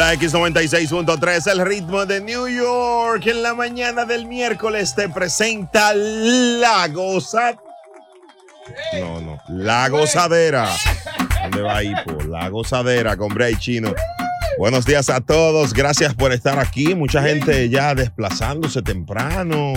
La X96.3, el ritmo de New York. En la mañana del miércoles te presenta la goza. No, no. La gozadera. ¿Dónde va Hipo? La gozadera con Bray Chino. Buenos días a todos. Gracias por estar aquí. Mucha gente ya desplazándose temprano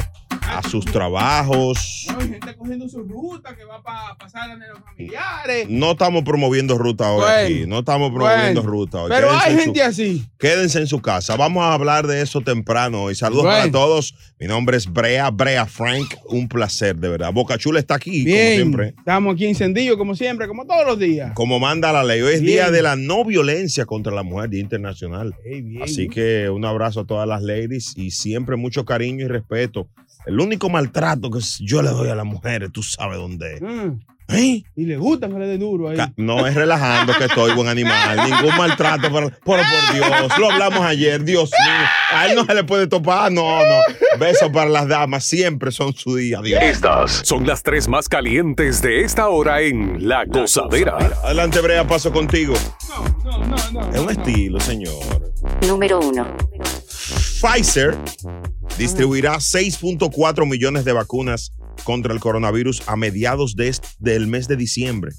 a sus trabajos. No, hay gente cogiendo su ruta que va para pasar a los familiares. No estamos promoviendo ruta hoy Bueno, aquí. No estamos promoviendo bueno. ruta hoy. Pero Quédense hay su- gente así. Quédense en su casa. Vamos a hablar de eso temprano hoy. Saludos Bueno. para todos. Mi nombre es Brea, Brea Frank. Un placer, de verdad. Boca Chula está aquí, como siempre. Estamos aquí encendidos como siempre, como todos los días. Como manda la ley. Hoy es Bien. día de la no violencia contra la mujer, Día Internacional. Bien. Así que un abrazo a todas las ladies y siempre mucho cariño y respeto. El único maltrato que yo le doy a las mujeres, tú sabes dónde es. Mm. ¿Eh? Y le gusta que le dé duro ahí. No es relajando que estoy buen animal, ningún maltrato, pero, pero por Dios, lo hablamos ayer, Dios mío, a él no se le puede topar, no, no, besos para las damas, siempre son su día, Dios. Estas son las tres más calientes de esta hora en La Gozadera. Adelante, Brea, paso contigo. No, no, no, no. Es un estilo, señor. Número 1. Pfizer distribuirá 6.4 millones de vacunas contra el coronavirus a mediados de del mes de diciembre.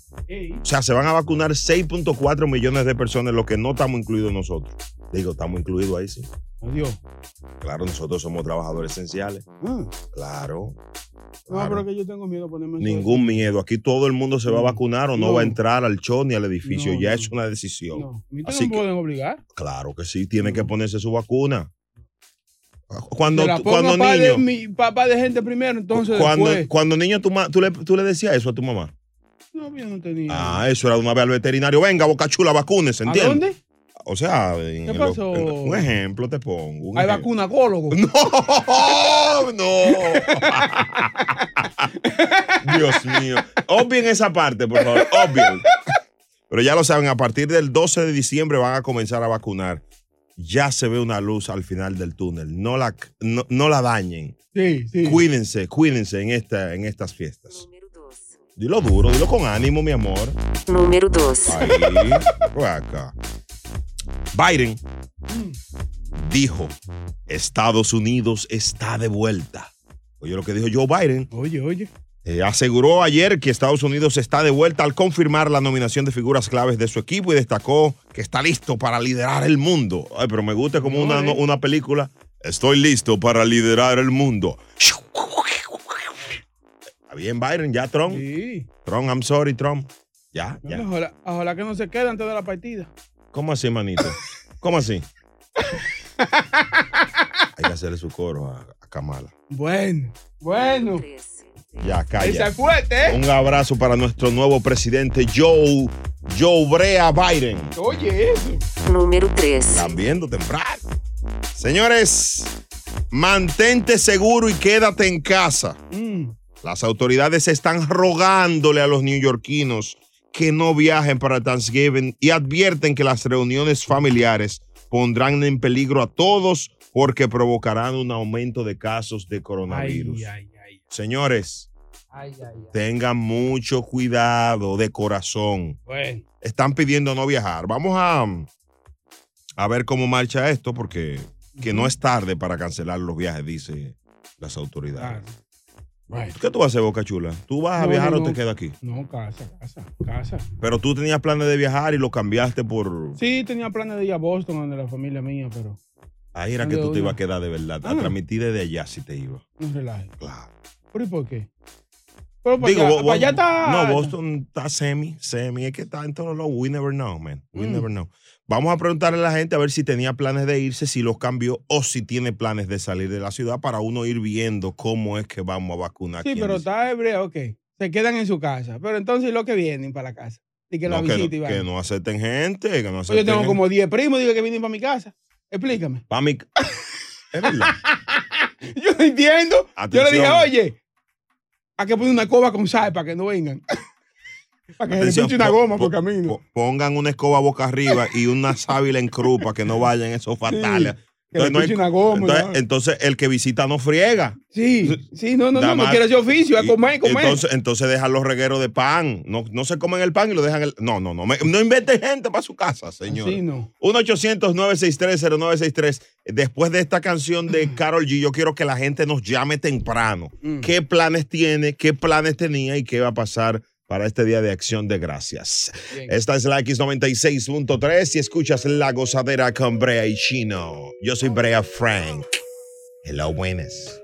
O sea, se van a vacunar 6.4 millones de personas, lo que no estamos incluidos nosotros. Digo, estamos incluidos ahí, sí. adiós. Claro, nosotros somos trabajadores esenciales. Ah, Claro. No, claro. pero que yo tengo miedo de ponerme eso. Ningún miedo. Aquí todo el mundo se va a No. vacunar o no, No. va a entrar al show ni al edificio. No, ya no. es una decisión. No, a mí no Así que- pueden obligar. Claro que sí, tiene No. que ponerse su vacuna. Cuando, la cuando pa' de niño, mi papá de gente primero, entonces cuando, después. cuando niño tú, ma- tú le, tú le decías eso a tu mamá. No, yo no tenía. Ah, eso era de una vez al veterinario. Venga, boca chula, vacúnese, ¿A ¿entiendes? dónde? O sea, en ¿Qué lo- pasó? en- un ejemplo te pongo. Hay ejemplo. vacunacólogo. No, no. Dios mío. Obvien esa parte, por favor. Obvien. Pero ya lo saben, a partir del 12 de diciembre van a comenzar a vacunar. Ya se ve una luz al final del túnel. No la, no, no la dañen. Sí, sí. Cuídense, cuídense en, esta, en estas fiestas. Número 2. Dilo duro, dilo con ánimo, mi amor. Número 2. Ahí, por acá. Biden dijo, Estados Unidos está de vuelta. Oye lo que dijo Joe Biden. Oye, oye. Eh, aseguró ayer que Estados Unidos está de vuelta al confirmar la nominación de figuras claves de su equipo y destacó que está listo para liderar el mundo. Ay, pero me gusta como una, No, una película. Estoy listo para liderar el mundo. Está bien, Biden, ya Trump. Sí. Trump, I'm sorry, Trump. Ya, ya. Ojalá, ojalá que no se quede antes de la partida. ¿Cómo así, manito? ¿Cómo así? Hay que hacerle su coro a, a Kamala. Bueno, bueno. 3. Ya, calla. ¿eh? Un abrazo para nuestro nuevo presidente Joe, Joe Brea Biden. Oye, eso. Número 3. Están viendo temprano. Señores, mantente seguro y quédate en casa. Mm. Las autoridades están rogándole a los neoyorquinos que no viajen para Thanksgiving y advierten que las reuniones familiares pondrán en peligro a todos porque provocarán un aumento de casos de coronavirus. Ay, ay, ay. Señores, Ay, ay, ay. tengan mucho cuidado de corazón. Bueno. Están pidiendo no viajar. Vamos a, a ver cómo marcha esto porque que no es tarde para cancelar los viajes, dice las autoridades. ¿Qué tú vas a hacer, Boca Chula? ¿Tú vas a viajar no, o te no. quedas aquí? No, casa, casa, casa. Pero tú tenías planes de viajar y lo cambiaste por... Sí, tenía planes de ir a Boston, donde la familia mía, pero Ahí era que ¿Dónde tú te ibas a quedar de verdad. A Ah. transmitir desde allá si te iba. No relaje. Claro. ¿Pero y por qué? Pero para Digo, allá, para Bo- está. No, Boston está semi, semi. Es que está en todos los. We never know, man. We Mm. never know. Vamos a preguntarle a la gente a ver si tenía planes de irse, si los cambió o si tiene planes de salir de la ciudad para uno ir viendo cómo es que vamos a vacunar. Sí, pero está hebreo, ok. Se quedan en su casa. Pero entonces los que vienen para la casa. Y que la No, que, y no, que no acepten gente, que no Pues acepten yo tengo gente. como 10 primos, digo que vienen para mi casa. Explícame. Pa' mi- Es verdad. Yo no entiendo. Yo le dije, oye, hay que poner una coba con sal para que no vengan. para que se Atención, pinche una goma po- por camino. po- pongan una escoba boca arriba y una sábila en cruz para que no vayan esos fatales. Que le no hay- una goma. entonces, ¿no? entonces, el que visita no friega. sí, sí, no, no, no, no quiere ese oficio, a Y- comer, comer. Entonces, entonces dejan los regueros de pan. No, no se comen el pan y lo dejan. El, no, no, no. me- no inventen gente para su casa, señor. Sí, no. 1-800-963-0963. Después de esta canción de Carol G, yo quiero que la gente nos llame temprano. Mm. ¿Qué planes tiene? ¿Qué planes tenía? ¿Y qué va a pasar para este Día de Acción de Gracias? Bien. Esta es la X96.3 y escuchas La Gozadera con Brea y Chino. Yo soy Brea Frank. Hello, buenas.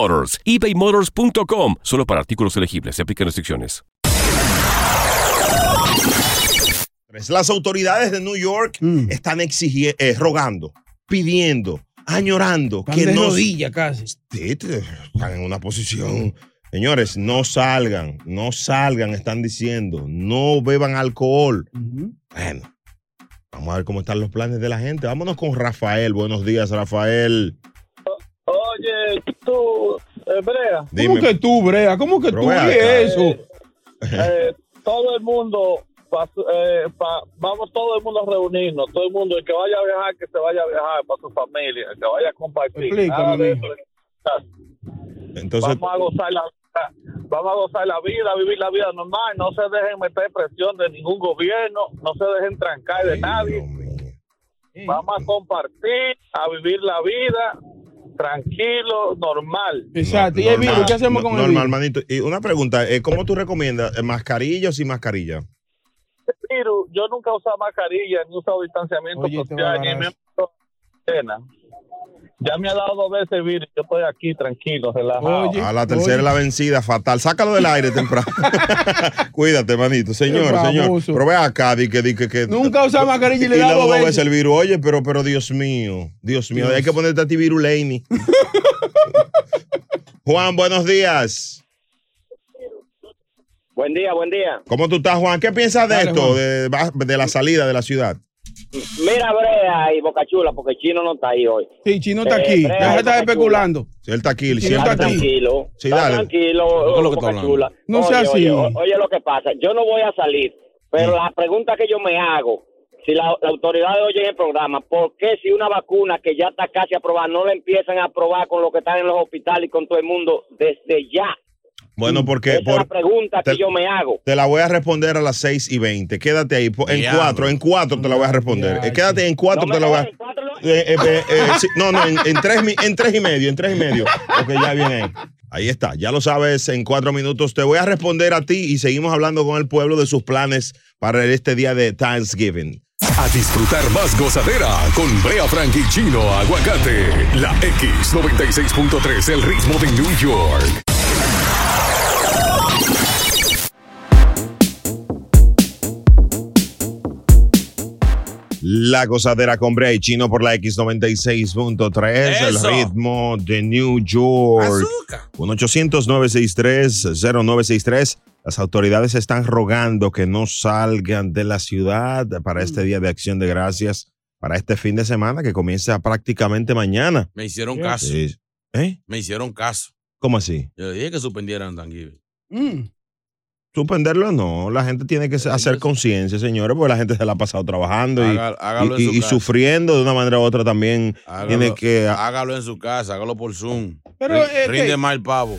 ebaymotors.com. Solo para artículos elegibles. Se aplican restricciones. Las autoridades de New York Mm. están exigiendo, rogando, pidiendo, añorando Están que de no rodillas casi. Están en una posición. Señores, no salgan, no salgan, están diciendo, no beban alcohol. Bueno, vamos a ver cómo están los planes de la gente. Vámonos con Rafael. Buenos días, Rafael. Oye, tú, eh, Brea, ¿Cómo que tú, Brea? ¿Cómo que Pero tú? ve ¿Qué acá. es eso? eh, todo el mundo, pa- eh, pa- vamos todo el mundo a reunirnos, todo el mundo, el que vaya a viajar, que se vaya a viajar para su familia, el que vaya a compartir. Explícame. Entonces, vamos a gozar la vamos a gozar la vida, vivir la vida normal, no se dejen meter presión de ningún gobierno, no se dejen trancar de nadie, vamos a compartir, a vivir la vida tranquilo, normal. Exacto. ¿Y el Normal, virus? ¿Qué hacemos no- con el normal, virus? manito. Y una pregunta, eh, ¿cómo tú recomiendas? eh, ¿Mascarilla o sin mascarilla? virus, yo nunca he usado mascarilla, ni he usado distanciamiento Oye, social, ni me he asco. Ya me ha dado dos veces el virus, yo estoy aquí tranquilo, relajado. Oye. A la tercera oye. la vencida, fatal. Sácalo del aire temprano. Cuídate, manito. Señor, señor. Pero ve acá, di que, di que, que Nunca usa mascarilla y le y da le dos dos veces. veces el virus. Oye, pero, pero Dios mío, Dios mío, Dios. hay que ponerte a ti virus, Laney. Juan, buenos días. Buen día, buen día. ¿Cómo tú estás, Juan? ¿Qué piensas de Dale, esto, de la salida de la ciudad? Mira, Brea y Boca Chula, porque Chino no está ahí hoy. Sí, Chino está Eh, aquí. Brea, de estar Boca especulando. Si él está aquí, Sí, siempre está Está aquí. tranquilo. Sí, está dale. tranquilo, ¿Qué es lo que Boca está? Chula. No oye, sea así. Oye, lo que pasa. Yo no voy a salir, pero la pregunta que yo me hago, si la, la autoridad oye el programa, ¿por qué si una vacuna que ya está casi aprobada no la empiezan a aprobar con lo que están en los hospitales y con todo el mundo desde ya? Bueno, porque Esa es la por, pregunta te- que yo me hago. te la voy a responder a las 6 y 20. Quédate ahí. En cuatro, en cuatro te la voy a responder. Ya, Eh, Quédate en cuatro, No te la voy a... Eh, eh, sí, no, no, en, en tres, en tres y medio, en tres y medio. Ok, ya viene ahí. Ahí está, ya lo sabes, en cuatro minutos te voy a responder a ti y seguimos hablando con el pueblo de sus planes para este día de Thanksgiving. A disfrutar más gozadera con Brea Frank y Chino Aguacate. La X96.3, el ritmo de New York. La gozadera con Brea y Chino por la X96.3, el ritmo de New York. Azúcar. 1-800-963-0963. Las autoridades están rogando que no salgan de la ciudad para este Día de Acción de Gracias, para este fin de semana que comienza prácticamente mañana. Me hicieron ¿Qué? caso. Sí. ¿Eh? Me hicieron caso. ¿Cómo así? Yo le dije que suspendieran Thanksgiving. Mm. Suspenderlo no, la gente tiene que hacer conciencia, señores, porque la gente se la ha pasado trabajando y, en y- su y casa. sufriendo de una manera u otra también. Hágalo, Tiene que hágalo en su casa, hágalo por Zoom. Pero, eh, Rinde el pavo.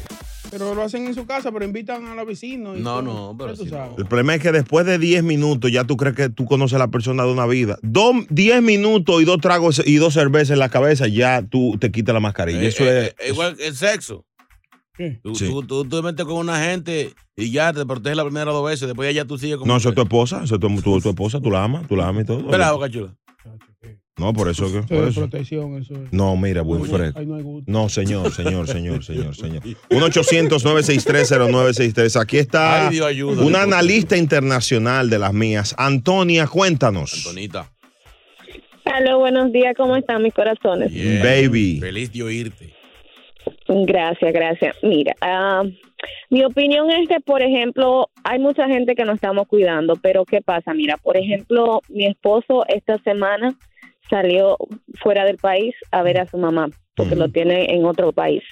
Pero lo hacen en su casa, pero invitan a los vecinos. y No, todo. no, pero si sabes. El problema es que después de 10 minutos ya tú crees que tú conoces a la persona de una vida. Dos, 10 minutos y dos tragos y dos cervezas en la cabeza, ya tú te quitas la mascarilla. Eh, Eso eh, es. eh, igual que el sexo. ¿Qué? Tú, Sí. tú, tú, tú te metes con una gente y ya te proteges la primera dos veces, después ya tú sigues con No, eso es tu esposa, eso es tu, tu- tu esposa, tú la amas, tú la amas y todo. Pelado, cachula. No, por eso que. Por es eso. protección, eso es. No, mira, Wilfred. no señor, señor, señor, señor, señor. 1-800-963-0963. Aquí está Ay, Dios, ayuda. una analista internacional de las mías. Antonia, cuéntanos. Antonita. Aló, buenos días, ¿cómo están mis corazones? Yeah. Baby. Feliz de oírte. Gracias, gracias. Mira, ah, mi opinión es que, por ejemplo, hay mucha gente que no estamos cuidando, pero ¿qué pasa? Mira, por ejemplo, mi esposo esta semana salió fuera del país a ver a su mamá, porque lo tiene en otro país.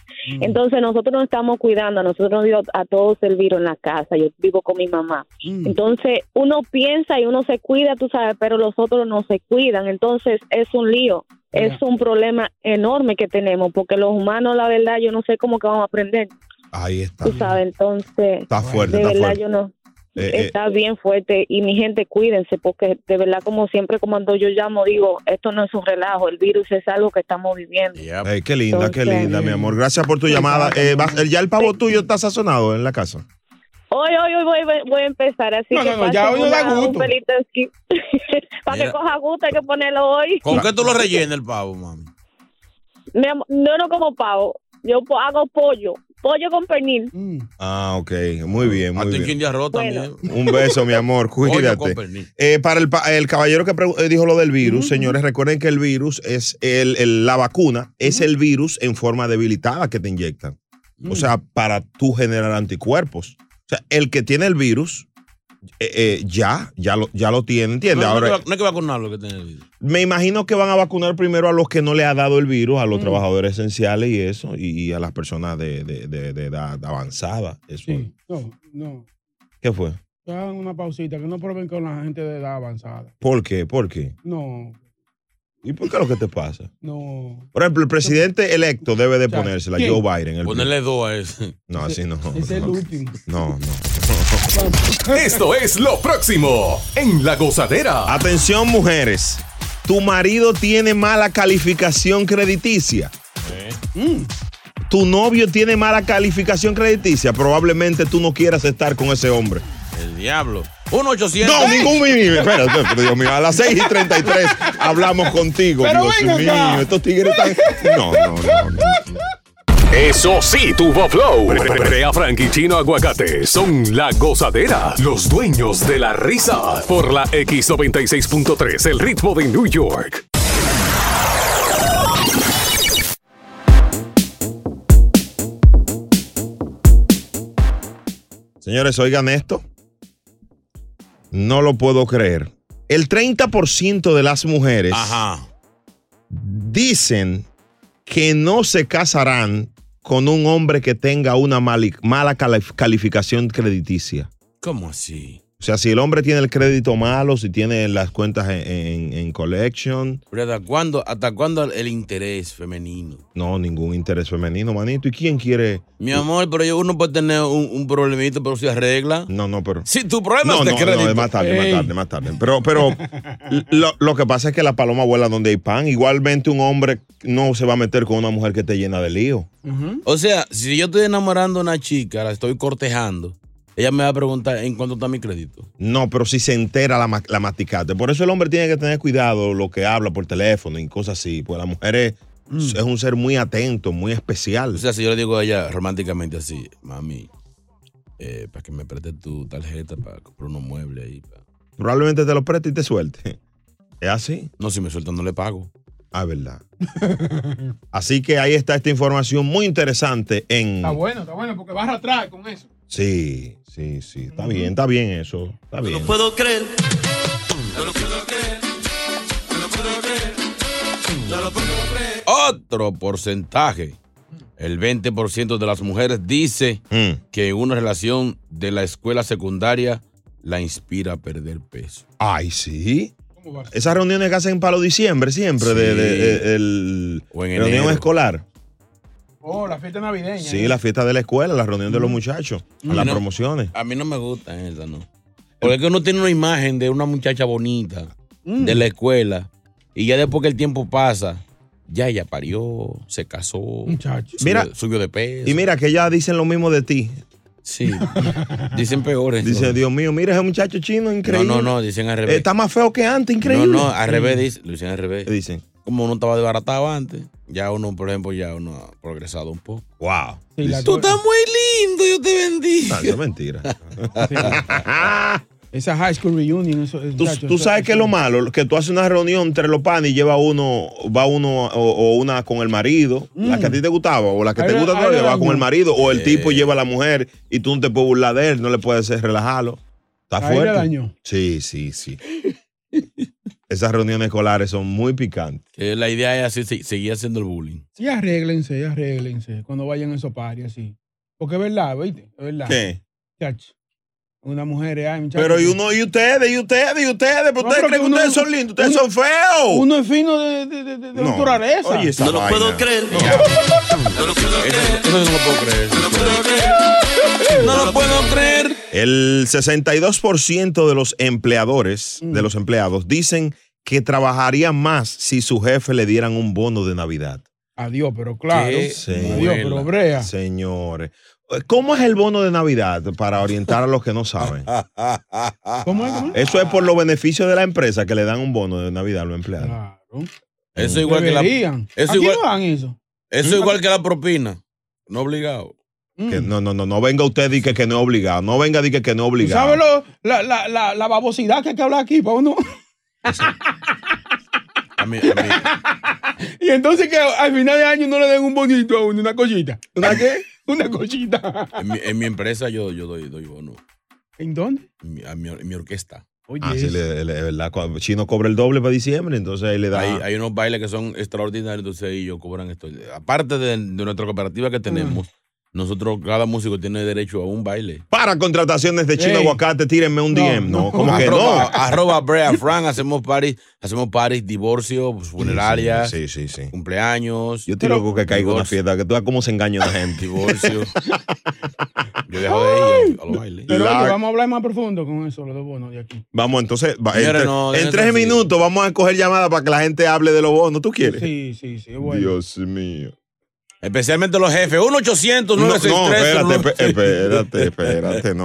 Entonces nosotros nos estamos cuidando, nosotros nos dio a todos el virus en la casa, yo vivo con mi mamá. Entonces uno piensa y uno se cuida, tú sabes, pero los otros no se cuidan, entonces es un lío. Es un problema enorme que tenemos, porque los humanos, la verdad, yo no sé cómo que vamos a aprender, Ahí está. tú sabes, entonces, Está fuerte, de está verdad fuerte. yo no, Eh, eh, está bien fuerte y mi gente cuídense, porque de verdad como siempre cuando yo llamo digo, esto no es un relajo, el virus es algo que estamos viviendo. Qué linda, qué linda, mi amor. Gracias por tu llamada. Eh, ya el pavo tuyo está sazonado en la casa. Hoy, hoy, hoy voy, voy- voy a empezar, así No, que no, no, ya hoy no da gusto. Para que coja gusto hay que ponerlo hoy. ¿Con qué tú lo rellenas el pavo, mami? Mi amor, no, no como pavo, yo hago pollo, pollo con pernil. Ah, ok. Muy bien, muy bien. chin de arroz también. Un beso, mi amor. Pollo Cuídate. con pernil. Eh, para el, pa- el caballero que eh, dijo lo del virus, señores, recuerden que el virus es el, el- la vacuna, es el virus en forma debilitada que te inyectan. O sea, para tú generar anticuerpos. O sea, el que tiene el virus eh, eh, ya, ya lo, ya lo tiene, ¿entiendes? No, no, Ahora, hay que- no hay que vacunarlo que tiene el virus. me imagino que van a vacunar primero a los que no le ha dado el virus, a los trabajadores esenciales y eso, y, y a las personas de, de- de- de edad avanzada. Eso. Sí, no, no. ¿Qué fue? Que hagan una pausita, que no prueben con la gente de edad avanzada. ¿Por qué? ¿Por qué? No, ¿Y por qué es lo que te pasa? no. Por ejemplo, el presidente electo debe de O sea, ponérsela, ¿quién? Joe Biden. el- Ponerle dos a ese. No, así no. Ese es el último. No, no. Esto es lo próximo en La Gozadera. Atención, mujeres. Tu marido tiene mala calificación crediticia. Mm. Tu novio tiene mala calificación crediticia. Probablemente tú no quieras estar con ese hombre. El diablo. 1 800 No, ningún mínimo. Espérate, pero Dios mío, a las 6 y 33 hablamos contigo. Pero Dios ven mío, acá. estos tigres están. No, no, no. no. Eso sí, tuvo flow. Brea Frank y Chino Aguacate son la gozadera, los dueños de la risa. Por la X96.3, el ritmo de New York. Señores, oigan esto. No lo puedo creer. El 30% de las mujeres Ajá. dicen que no se casarán con un hombre que tenga una mala calif- calificación crediticia. ¿Cómo así? O sea, si el hombre tiene el crédito malo, si tiene las cuentas en, en- en collection, Pero ¿hasta cuándo, ¿Hasta cuándo el interés femenino? no, ningún interés femenino, manito. ¿Y quién quiere? Mi amor, pero yo- uno puede tener un, un problemito, pero se arregla. No, no, pero... Si tu problema No, es de no, crédito. no, es más tarde, más tarde, más tarde. Pero, pero lo, lo que pasa es que la paloma vuela donde hay pan. Igualmente un hombre no se va a meter con una mujer que esté llena de lío. O sea, si yo estoy enamorando a una chica, la estoy cortejando, ella me va a preguntar en cuánto está mi crédito. No, pero si se entera la, la masticate. Por eso el hombre tiene que tener cuidado lo que habla por teléfono y cosas así. Pues la mujer es, es un ser muy atento, muy especial. O sea, si yo le digo a ella románticamente así, mami, eh, para que me preste tu tarjeta para comprar unos muebles ahí. pa". Probablemente te lo preste y te suelte. ¿Es así? No, si me sueltan no le pago. Ah, verdad. así que ahí está esta información muy interesante en... Está bueno, está bueno, porque vas a atrás con eso. Sí, sí, sí. Está bien, está bien eso. Está bien. puedo creer. Otro porcentaje El 20% de las mujeres dice Mm. que una relación de la escuela secundaria la inspira a perder peso. Ay, sí. Esas reuniones que hacen para los diciembre siempre, de, de- de- el, O en reunión enero. escolar. Oh, la fiesta navideña. Sí, la fiesta de la escuela, la reunión de los muchachos, Mm. las No. promociones. A mí no me gustan esas, ¿no? Porque es que uno tiene una imagen de una muchacha bonita de la escuela y ya después que el tiempo pasa, ya ella parió, se casó, Muchacho. subió, Mira, subió de peso. Y mira que ya dicen lo mismo de ti. Sí, dicen peores. Dicen, Dios mío, mira ese muchacho chino increíble. No, no, no, dicen al Eh, revés. Está más feo que antes, no, increíble. no, al revés, dicen, lo dicen al revés. Dicen. Como uno estaba desbaratado antes, ya uno, por ejemplo, ya uno ha progresado un poco. Wow. Sí, Tú estás muy lindo, yo te bendiga. No, eso es mentira. Esa high school reunion, eso, Tú, muchacho, tú eso- sabes que es lo malo, que tú haces una reunión entre los panes y lleva uno, va uno o, o una con el marido, la que a ti te gustaba, o la que te gusta le va con el marido, o el Eh. tipo lleva a la mujer y tú no te puedes burlar de él, no le puedes hacer relajarlo. Está fuerte. dañó. Sí, sí, sí. Esas reuniones escolares son muy picantes. Que la idea es así, se- seguir haciendo el bullying. Sí, arréglense, arréglense cuando vayan a esos paris así. Porque es verdad, ¿viste? Es verdad. ¿Qué? Muchacho. Una mujer, ay, muchacho. Pero y uno, y ustedes, y ustedes, y ustedes, pero No, ustedes creen que ustedes son lindos, ustedes uno- son feos. Uno es fino de, de, de, de No. naturaleza. Oye, esa No lo vaina. puedo creer. Eso, eso no lo puedo creer. No lo puedo creer. El 62% de los empleadores, de los empleados, dicen que trabajarían más si su jefe le dieran un bono de Navidad. Adiós, pero claro. Adiós, pero brea. Señores. ¿Cómo es el bono de Navidad para orientar a los que no saben? ¿Cómo es? ¿Cómo es? Eso es por los beneficios de la empresa que le dan un bono de Navidad a los empleados. Claro. Eso igual que la, eso Aquí igual- no dan eso. eso igual que la propina. No obligado. Que no, no, no, no venga usted y que, que no es obligado. No venga y que, que no es ¿Tú obligado. sabes lo- la, la, la, la babosidad que hay que hablar aquí para uno? A mí, a mí- Y entonces que al final de año no le den un bonito a uno, una cosita. ¿Una qué? Una cosita. en, mi, en mi empresa yo, yo doy, doy bono. ¿En dónde? En mi, a mi, en mi orquesta. Oye, Ah, sí, eso. le, le-. Cuando Chino cobra el doble para diciembre, entonces ahí le da. Hay, hay unos bailes que son extraordinarios, entonces ellos cobran esto. Aparte de, de nuestra cooperativa que tenemos, nosotros, cada músico tiene derecho a un baile. Para contrataciones de Chino Ey. Aguacate, tírenme un No, DM. No, no. como que arroba, no. arroba Brea Frank, hacemos parties, hacemos parties, divorcio, pues, funerarias, Sí, sí, sí. cumpleaños, Yo estoy loco que caiga una fiesta, que tú veas cómo se engaña la gente. divorcio. Yo dejo de ir a los bailes. Pero La- oye, vamos a hablar más profundo con eso, los dos bonos de aquí. Vamos, entonces, va, en, no, en tres minutos vamos a coger llamadas para que la gente hable de los bonos. ¿Tú quieres? Sí, sí, sí, es bueno. Dios mío. Especialmente los jefes. 1 800 No, no, 963 espérate, espérate, espérate, no.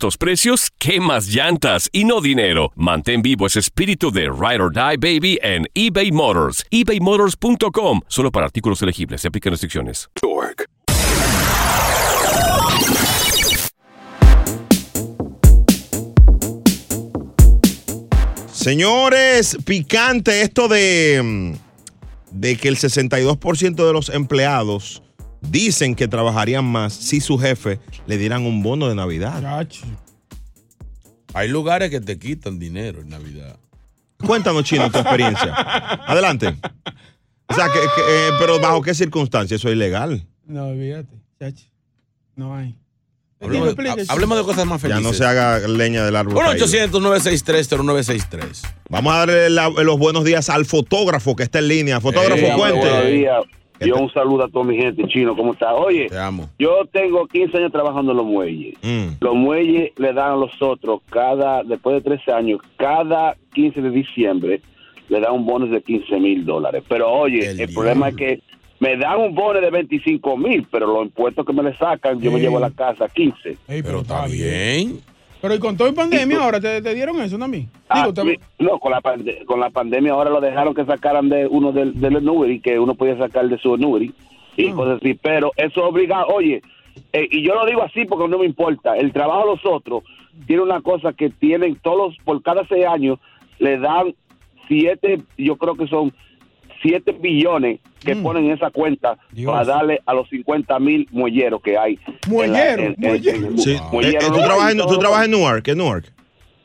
estos precios, ¿qué más llantas y no dinero? Mantén vivo ese espíritu de Ride or Die Baby en eBay Motors. ebaymotors.com. Solo para artículos elegibles. Se aplican restricciones. Señores, picante esto de, mm, de que el 62% de los empleados dicen que trabajarían más si su jefe le dieran un bono de Navidad. Chacho. Hay lugares que te quitan dinero en Navidad. Cuéntanos, Chino, tu experiencia. Adelante. O sea, que, que, eh, pero ¿bajo qué circunstancias? Eso es ilegal. No, olvídate, chacho. No hay. Hablemos, de, explique. hablemos de cosas más Ya felices. no se haga leña del árbol. 1 caído. 800 963 0963 Vamos a darle la- los buenos días al fotógrafo que está en línea. Fotógrafo, Eh, cuente. Buenos días. Yo un saludo a toda mi gente chino, ¿cómo está? Oye, Te amo. yo tengo 15 años trabajando en los muelles. Mm. Los muelles le dan a los otros cada, después de 13 años, cada 15 de diciembre, le dan un bono de 15 mil dólares. Pero oye, El problema es que me dan un bono de 25 mil, pero los impuestos que me le sacan, yo me llevo a la casa 15. Ey, Pero está bien. Pero y con todo el pandemia ahora te, te dieron eso también. Ah, Digo, te- mi- no, con la, pande- con la pandemia ahora lo dejaron que sacaran de uno del, del Newbery, que uno podía sacar de su Newbery, y cosas así, pero eso obliga, oye, eh, y yo lo digo así porque no me importa, el trabajo de los otros tiene una cosa que tienen todos, por cada seis años, le dan siete, yo creo que son siete billones que ponen en esa cuenta para darle a los 50 mil muelleros que hay. Muellero, muellero. Sí. Eh, eh, ¿tú, trabajas en, ¿Tú trabajas en Newark? ¿En Newark?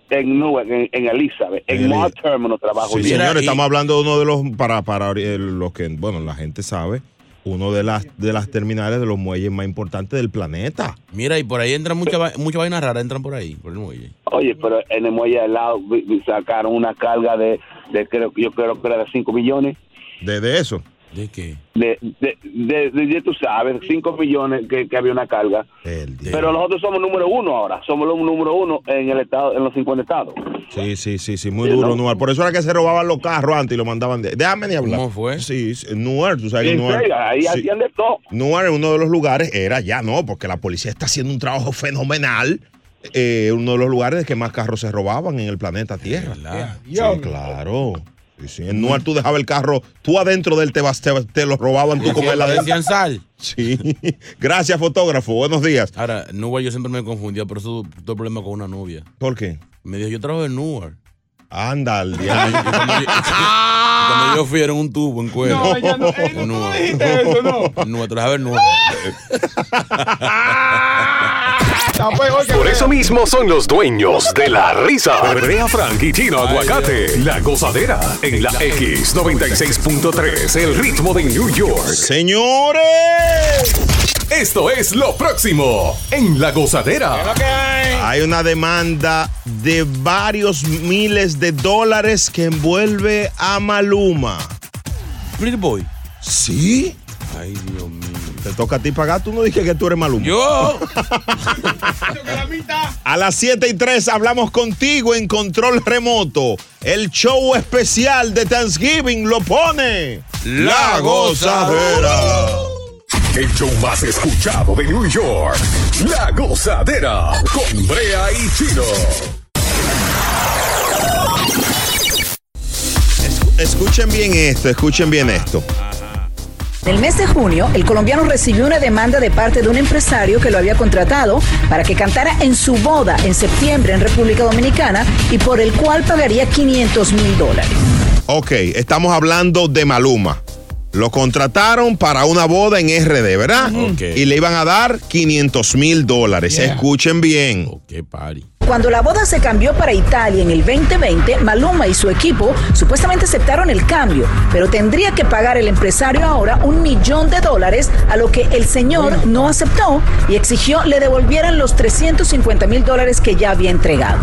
En Newark, en, en Elizabeth, en Mall Terminal trabajo. Sí, yo. señor, estamos hablando de uno de los, para, para eh, los que, bueno, la gente sabe, uno de las, de las terminales de los muelles más importantes del planeta. Mira, y por ahí entran muchas muchas vainas raras, entran por ahí, por el muelle. Oye, pero en el muelle al lado sacaron una carga de, de creo, yo creo que era de 5 millones. ¿De, de eso? ¿De qué? De, de, de, de- de- tú sabes, 5 millones que, que había una carga. Pero nosotros somos número uno ahora, somos los número uno en el estado, en los 50 estados. Sí, sí, sí, sí, muy Sí, duro ¿no? Por eso era que se robaban los carros antes y lo mandaban de. Déjame ni hablar. ¿Cómo fue? Sí, sí, Newark, tú sabes que En Newark. serio, ahí sí. hacían de todo. Newark, uno de los lugares, era ya no, porque la policía está haciendo un trabajo fenomenal. Eh, uno de los lugares que más carros se robaban en el planeta Tierra. Sí, claro. Sí, sí. En Newark tú dejabas el carro, tú adentro de él te, vas, te, te lo robaban tú con él adentro. Decían sal. Sí. Gracias, fotógrafo. Buenos días. Ahora, Newark yo siempre me confundía, pero eso tuve problema con una novia. ¿Por qué? Me dijo, yo trabajo en Newark. Anda, al Y cuando, yo, fui era en un tubo en cuero. No, ella no, ella no, no no. En Newark, trabajaba en Newark. Por eso mismo son los dueños de la risa. Brea Frank y Chino Aguacate. La gozadera en la X96.3. El ritmo de New York. Señores. Esto es lo próximo en la gozadera. Hay una demanda de varios miles de dólares que envuelve a Maluma. Pretty Boy. ¿Sí? Ay, Dios mío. Te toca a ti pagar. Tú no dije que tú eres Maluma. Yo. A las 7 y 3 hablamos contigo en control remoto. El show especial de Thanksgiving lo pone La Gozadera. El show más escuchado de New York. La gozadera con Brea y Chino. Escuchen bien esto, escuchen bien esto. En el mes de junio, el colombiano recibió una demanda de parte de un empresario que lo había contratado para que cantara en su boda en septiembre en República Dominicana y por el cual pagaría 500 mil dólares. Ok, estamos hablando de Maluma. Lo contrataron para una boda en RD, ¿verdad? Ok. Y le iban a dar 500 mil dólares. Yeah. Escuchen bien. Qué party. Cuando la boda se cambió para Italia en el 2020, Maluma y su equipo supuestamente aceptaron el cambio, pero tendría que pagar el empresario ahora un millón de dólares, a lo que el señor no aceptó y exigió le devolvieran los 350 mil dólares que ya había entregado.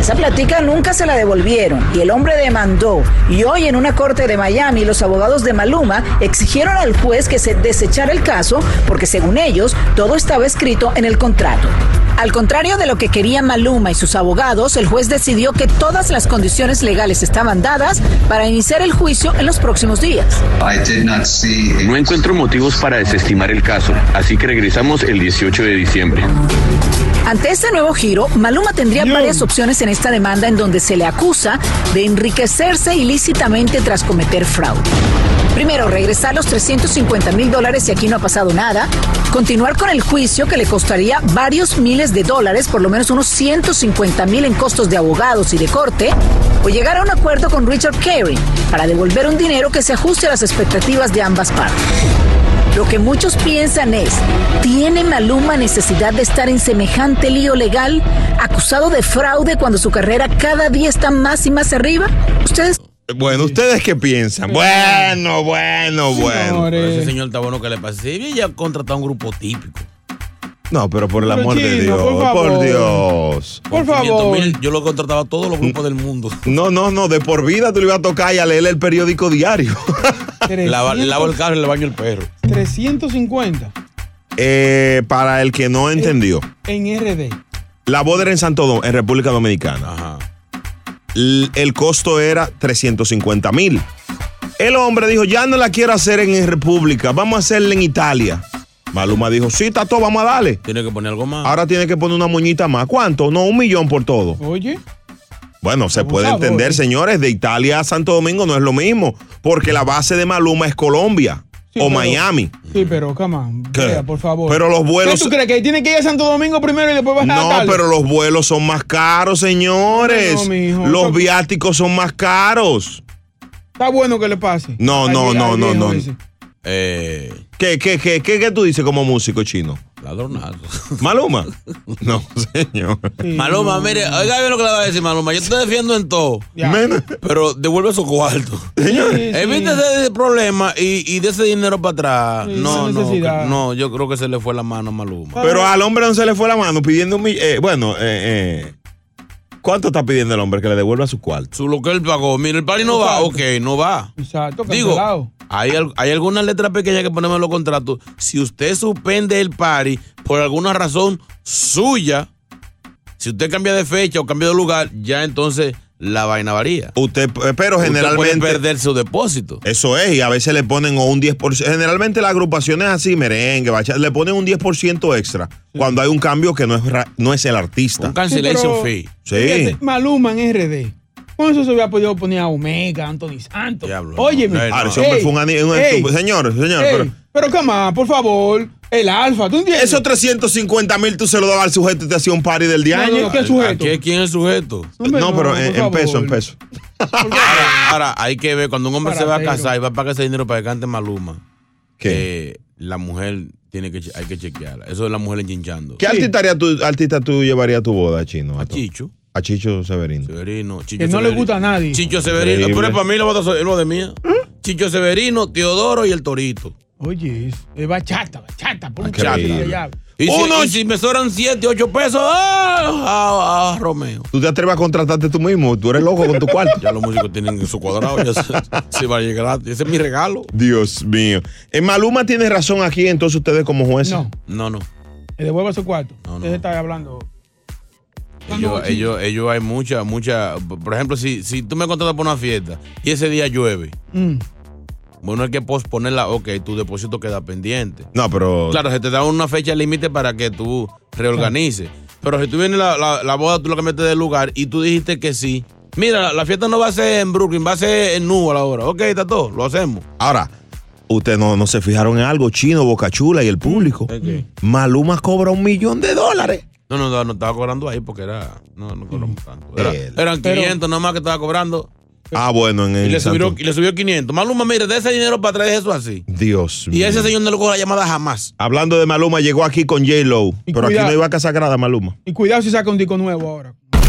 Esa platica nunca se la devolvieron y el hombre demandó. Y hoy en una corte de Miami, los abogados de Maluma exigieron al juez que se desechara el caso porque según ellos todo estaba escrito en el contrato. Al contrario de lo que querían Maluma y sus abogados, el juez decidió que todas las condiciones legales estaban dadas para iniciar el juicio en los próximos días. No encuentro motivos para desestimar el caso, así que regresamos el 18 de diciembre. Ante este nuevo giro, Maluma tendría varias opciones en esta demanda en donde se le acusa de enriquecerse ilícitamente tras cometer fraude. Primero, regresar los 350 mil dólares y aquí no ha pasado nada. Continuar con el juicio que le costaría varios miles de dólares, por lo menos unos 150 mil en costos de abogados y de corte. O llegar a un acuerdo con Richard Carey para devolver un dinero que se ajuste a las expectativas de ambas partes. Lo que muchos piensan es, ¿tiene Maluma necesidad de estar en semejante lío legal, acusado de fraude cuando su carrera cada día está más y más arriba? ¿Ustedes Bueno, ¿ustedes qué piensan? Bueno, bueno, bueno. Pero ese señor está bueno que le pase. Sí, ya contratado un grupo típico. No, pero por el Pero, amor de Dios, por por, favor. Dios. Por 500 mil, yo lo contrataba a todos los grupos del mundo. No, no, no, de por vida tú le ibas a tocar y a leer el periódico diario. Lava, lavo el carro y le baño el perro. 350 Eh, para el que no entendió, en RD. la boda era en Santo Domingo, en República Dominicana. L- El costo era 350 mil. El hombre dijo, ya no la quiero hacer en República, vamos a hacerla en Italia. Maluma dijo, sí, está todo, vamos a darle. Tiene que poner algo más. Ahora tiene que poner una moñita más. ¿Cuánto? No, un millón por todo. Oye. Bueno, se puede entender, señores, de Italia a Santo Domingo no es lo mismo, porque la base de Maluma es Colombia. o Miami. Sí, pero, come on. Brea, por favor. Pero los vuelos- ¿Qué tú crees? ¿Que tiene que ir a Santo Domingo primero y después bajar a No, pero los vuelos son más caros, señores. No, mijo, los viáticos son más caros. Está bueno que le pase. No, no, no, no, no. Eh, ¿Qué, qué, qué, qué, qué tú dices como músico chino? ladronazo. ¿Maluma? No, señor. Maluma, mire, oiga bien lo que le va a decir Maluma. Yo te defiendo en todo. Ya. Men- Pero devuelve su cuarto. Señor. Sí, sí. Evite ese problema y, y de ese dinero para atrás. Sí, no, no, necesidad. que- no, yo creo que se le fue la mano a Maluma. Pero al hombre no se le fue la mano pidiendo un mill- eh, bueno, eh, eh, ¿cuánto está pidiendo el hombre que le devuelva su cuarto? Su lo que él pagó. Mire, el pari no va. Ok, no va. Exacto, Digo, cancelado. Hay, hay algunas letras pequeñas que ponemos en los contratos. Si usted suspende el pari por alguna razón suya, si usted cambia de fecha o cambia de lugar, ya entonces la vaina varía. Usted, eh, pero Usted generalmente. puede perder su depósito. Eso es, y a veces le ponen o un 10%. Generalmente las agrupaciones así, merengue, bachata, le ponen un 10% extra cuando hay un cambio que no es, no es el artista. Un cancellation pero- fee. Sí. Fíjate, Maluma en RD. Con eso se hubiera podido poner a Omega, Anthony Santos. Diablo, Óyeme. no, no, Ey, fue un, un ey, Señor, señor, ey, pero pero come on, por favor. El alfa, ¿tú entiendes? esos 350 mil tú se lo dabas al sujeto y te hacía un party del día. No, no, no, ¿qué sujeto? ¿A qué- ¿Quién es el sujeto? Hombre, No, pero en, peso, en peso. Ahora, ahora, hay que ver, cuando un hombre se va a casar y va a pagar ese dinero para que cante Maluma, ¿Qué? eh, la mujer tiene que, hay que chequearla. Eso es la mujer enchinchando. ¿Qué artista, tú, artista tú llevaría a tu boda, chino? A Ato? Chicho. A Chicho Severino. Severino. Chicho Que no le gusta a nadie. Chicho Severino. Increíble. Pero para mí lo lo de mía. Chicho Severino, Teodoro y el Torito. Oye, es, bachata, bachata. Por un Increíble. chato de allá. Y si, Uno- y si me sobran 7, 8 pesos, ¡ah! a, a Romeo. ¿Tú te atreves a contratarte tú mismo? Tú eres loco con tu cuarto. Ya los músicos tienen su cuadrado. Ya se, se va a llegar. Ese es mi regalo. Dios mío. En Maluma tiene razón aquí, entonces ustedes como jueces. No, No, no. le devuelva su cuarto. No, no. Usted está hablando. Ellos, ellos, ellos hay mucha, mucha. Por ejemplo, si, si tú me contratas por una fiesta y ese día llueve, Mm. bueno, hay que posponerla. Ok, tu depósito queda pendiente. No, pero. Claro, se te da una fecha límite para que tú reorganices. Pero si tú vienes la, la, la boda, tú lo cambiaste de lugar y tú dijiste que sí. Mira, la, la fiesta no va a ser en Brooklyn, va a ser en Newell ahora. Ok, está todo, lo hacemos. Ahora, ustedes no, no se fijaron en algo chino, Boca Chula y el público. Maluma cobra un millón de dólares. No, no, no, no estaba cobrando ahí porque era. No, no cobramos tanto. Era- Él. eran Pero- 500 nomás que estaba cobrando. Ah, bueno, en Y el. le, subió, Santo- y le subió 500. Maluma, mire, de ese dinero para atrás, eso así. Dios Y mío. ese señor no le coge la llamada jamás. Hablando de Maluma, llegó aquí con J-Lo. Y Pero cuidado. aquí no iba a casa sagrada, Maluma. Y cuidado si saca un disco nuevo ahora.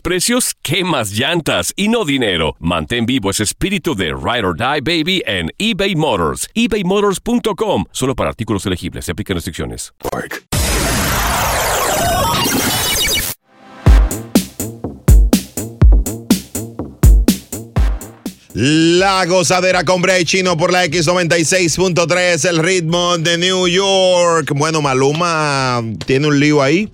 precios, ¿qué más llantas y no dinero? Mantén vivo ese espíritu de Ride or Die Baby en eBay Motors. ebaymotors.com. Solo para artículos elegibles. Se aplican restricciones. La gozadera con Brea y Chino por la X96.3, el ritmo de New York. Bueno, Maluma tiene un lío ahí.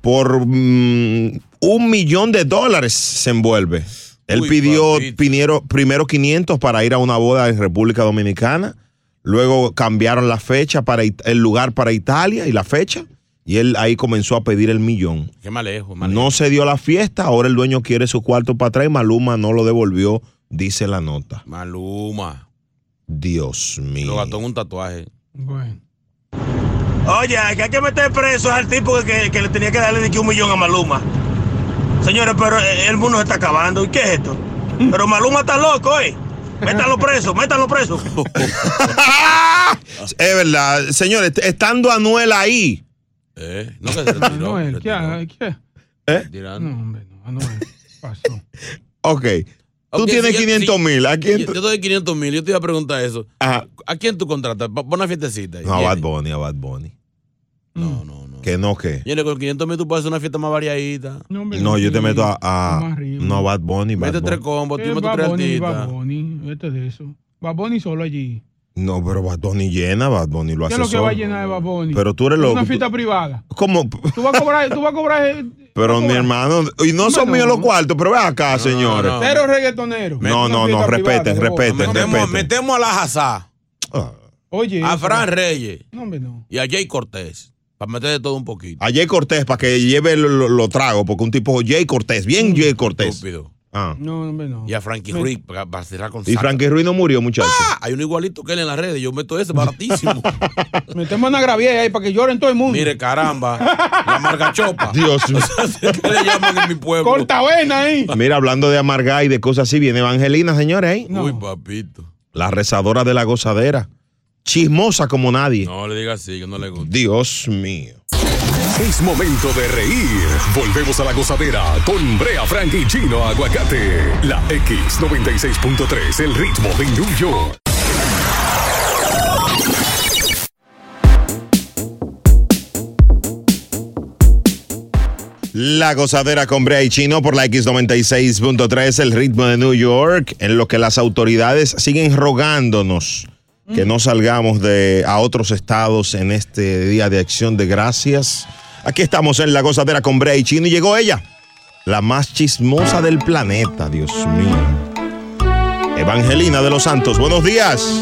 Por mm, un millón de dólares se envuelve. Él Uy, pidió primero, primero 500 para ir a una boda en República Dominicana. Luego cambiaron la fecha para el lugar para Italia y la fecha. Y él ahí comenzó a pedir el millón. Qué lejos, más No se dio la fiesta, ahora el dueño quiere su cuarto para atrás y Maluma no lo devolvió, dice la nota. Maluma. Dios Lo mío. gastó en un tatuaje. Bueno. Oye, que hay que meter preso al tipo que, que le tenía que darle de que un millón a Maluma. Señores, pero el mundo se está acabando. ¿Y qué es esto? Pero Maluma está loco, ¿eh? Métanlo preso, métanlo preso. Es verdad, señores, estando Anuel ahí. Eh, no que se retiró, Anuel, ¿qué? retiró. ¿Qué? ¿eh? Tirando. No, hombre, no. Anuel. Pasó. Ok. Tú tienes si yo- 500 si- mil. ¿A quién Yo, yo doy 500 mil. Yo te iba a preguntar eso. Ajá. ¿A quién tú contratas? Pon una fiestecita. No, a. Bad Bunny, a Bad Bunny. No, no, no. Que no, que. Viene con 500 mil, tú puedes hacer una fiesta más variadita. No, hombre, No, yo te meto a. a- no, a Bad Bunny. Bad Mete tres combos, tú Eh, metes Bad tres Bunny, artistas. Bad Bunny, vete de eso. Bad Bunny solo allí. No, pero Bad Bunny llena, Bad Bunny lo ¿Qué hace es lo que va a llenar de Bad Bunny? Pero tú eres Es loco. Una tú- fiesta privada. ¿Cómo? Tú vas a cobrar, tú vas a cobrar eh, Pero mi hermano, y no son míos los cuartos, pero ve acá, señores. cero reggaetonero. No, no, no, respeten, respeten, Metemos, respeten. metemos a la Hazá, Oye. a Fran Reyes No, hombre, no. y a Jay Cortés. Para meter de todo un poquito. A Jay Cortés para que lleve lo, lo- lo trago, porque un tipo Jay Cortés, bien Jay Cortés. Estúpido. Ah. No, hombre, no. Y a Frankie Me- Ruiz para, para cerrar con Y saca. Frankie Ruiz no murió, muchacho. Ah, hay uno igualito que él en las redes. Yo meto ese baratísimo. Metemos una gravía ahí para que lloren todo el mundo. Mire, caramba. La margachopa. Dios mío. ¿Qué le llaman en mi pueblo? Cortavena ahí. Mira, hablando de amargar y de cosas así, viene Evangelina, señores, ahí. Uy, papito. La rezadora de la gozadera. Chismosa como nadie. No le diga así, que no le gusta. Dios mío. Es momento de reír. Volvemos a la gozadera con Brea Frank y Chino Aguacate. La X96.3, el ritmo de New York. La gozadera con Brea y Chino por la X96.3, el ritmo de New York, en lo que las autoridades siguen rogándonos que no salgamos de, a otros estados en este Día de Acción de Gracias. Aquí estamos en la gozadera con Brea y Chino y llegó ella, la más chismosa del planeta, Dios mío. Evangelina de los Santos, buenos días.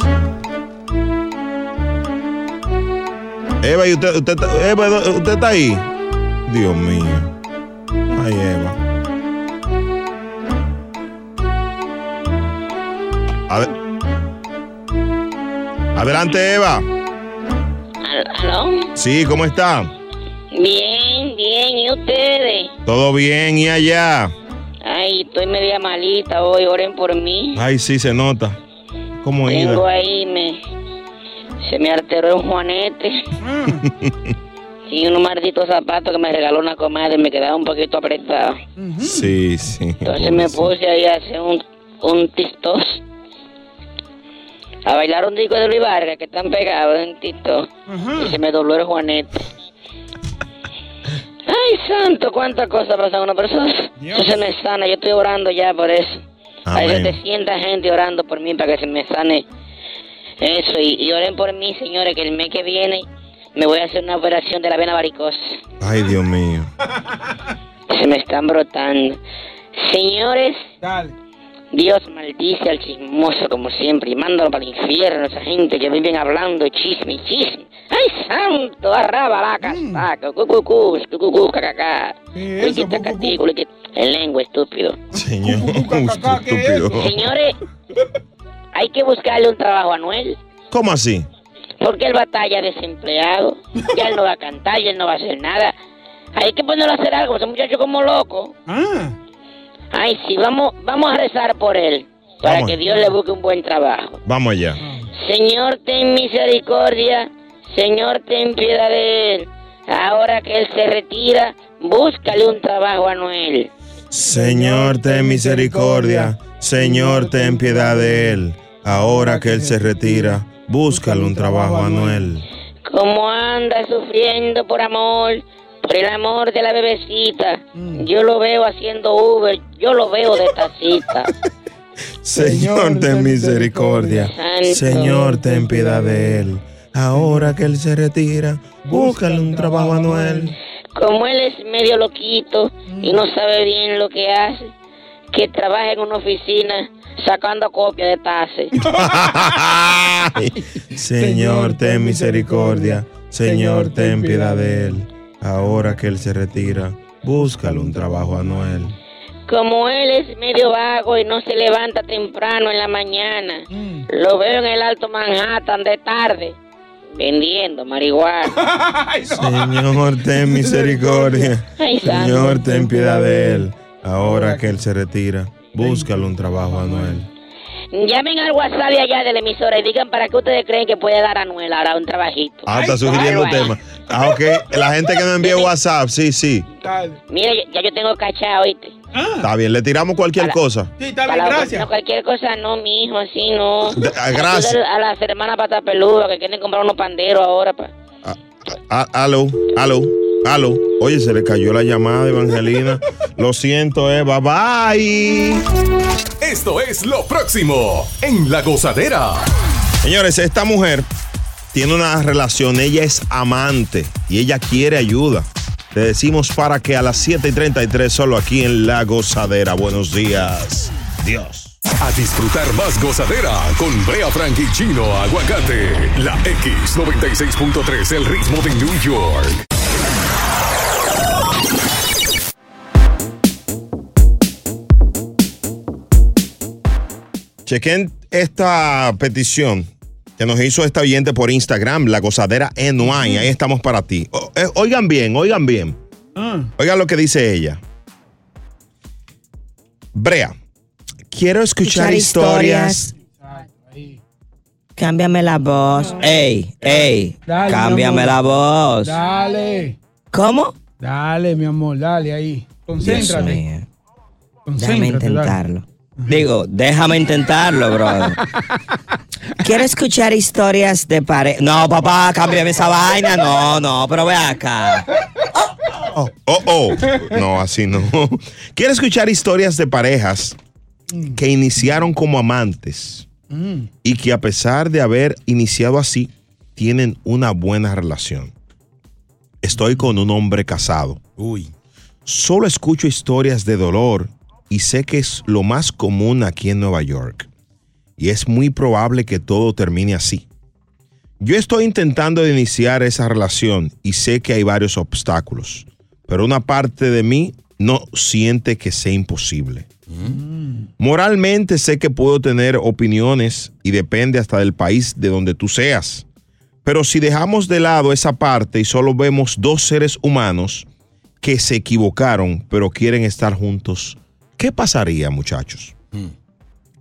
Eva, ¿y usted, usted, Eva, usted está ahí? Dios mío. Ay, Eva. Ade- Adelante, Eva. ¿Aló? Sí, ¿cómo está? Bien, bien, ¿y ustedes? ¿Todo bien y allá? Ay, estoy media malita hoy, oren por mí. Ay, sí, se nota. ¿Cómo Tengo iba? ahí, me... Se me alteró un juanete. y unos malditos zapatos que me regaló una comadre me quedaba un poquito apretado. Sí, sí. Entonces me puse ahí a hacer un, un tistos. A bailar un disco de Luis Vargas que están pegados en TikTok. Y se me dobló el juanete. Ay, santo, cuántas cosas pasan a una persona. Eso se me sana, yo estoy orando ya por eso. Hay Amén. 700 gente orando por mí para que se me sane eso. Y, y oren por mí, señores, que el mes que viene me voy a hacer una operación de la vena varicosa. Ay, Dios mío. Se me están brotando. Señores, Dios maldice al chismoso como siempre y mándalo para el infierno esa gente que viven hablando chisme y chisme. ¡Ay, santo! Arraba la casaca, cucucú, cucucú, cacacá. En lengua, estúpido. Señor. Estúpido. Señores, hay que buscarle un trabajo a Noel. ¿Cómo así? Porque él batalla desempleado. Ya él no va a cantar, ya él no va a hacer nada. Hay que ponerlo a hacer algo, ese muchacho como loco. Ay, sí, vamos, vamos a rezar por él. Para Vamos. que Dios le busque un buen trabajo. Vamos allá. Señor, ten misericordia. Señor, ten piedad de él. Ahora que él se retira, búscale un trabajo a Noel. Señor, ten misericordia. Señor, ten piedad de él. Ahora que él se retira, búscale un trabajo a Noel. Como anda sufriendo por amor, por el amor de la bebecita. Yo lo veo haciendo Uber, yo lo veo de tacita. Señor, ten misericordia. Santo. Señor, ten piedad de él. Ahora que él se retira, búscale un trabajo a Noel. Como él es medio loquito y no sabe bien lo que hace, que trabaja en una oficina sacando copia de tase. Señor, ten misericordia. Señor, ten piedad de él. Ahora que él se retira, búscale un trabajo a Noel. Como él es medio vago y no se levanta temprano en la mañana, lo veo en el Alto Manhattan de tarde, vendiendo marihuana. Señor, ten misericordia. Ay. Señor, ten piedad de él. Ahora que él se retira, búscale un trabajo a Noel. Llamen al WhatsApp de allá de la emisora y digan para qué ustedes creen que puede dar a Noel ahora un trabajito. Ah, está sugiriendo Ay, bueno. temas. Ah, ok. La gente que no envía WhatsApp, sí, sí. Mira, ya, yo tengo cachado, ¿oíste? Está bien, le tiramos cualquier cosa. Para la- No, cualquier cosa no, mi hijo, así no. De- ah, gracias. A las hermanas pata peluda que quieren comprar unos panderos ahora. Pa. Ah, aló, aló, aló. Oye, se le cayó la llamada, Evangelina. Lo siento, Eva. Bye. Esto es lo próximo en La Gozadera. Señores, esta mujer tiene una relación, ella es amante y ella quiere ayuda. Te decimos para que a las 7 y 33 solo aquí en La Gozadera. Buenos días. Dios. A disfrutar más gozadera con Brea Frank y Chino Aguacate. La X96.3, el ritmo de New York. Chequen esta petición que nos hizo esta oyente por Instagram, La Gozadera NY. Ahí estamos para ti. O- eh, oigan bien, oigan bien. Oigan lo que dice ella. Brea, quiero escuchar, Escuchar historias. Cámbiame la voz. Ey, ey, Dale, cámbiame la voz. Dale. ¿Cómo? Dale, mi amor, dale ahí. Dios Concéntrate. mío. Déjame Concéntrate, dale. Digo, déjame intentarlo, brother. Quiero escuchar historias de pareja. No, papá, cámbiame esa vaina. No, no, pero ve acá. Oh, oh. No, así no. Quiero escuchar historias de parejas que iniciaron como amantes Mm. y que a pesar de haber iniciado así, tienen una buena relación. Estoy con un hombre casado. Uy. Solo escucho historias de dolor y sé que es lo más común aquí en Nueva York. Y es muy probable que todo termine así. Yo estoy intentando iniciar esa relación y sé que hay varios obstáculos, pero una parte de mí no siente que sea imposible. Moralmente sé que puedo tener opiniones y depende hasta del país de donde tú seas. Pero si dejamos de lado esa parte y solo vemos dos seres humanos que se equivocaron pero quieren estar juntos, ¿qué pasaría muchachos?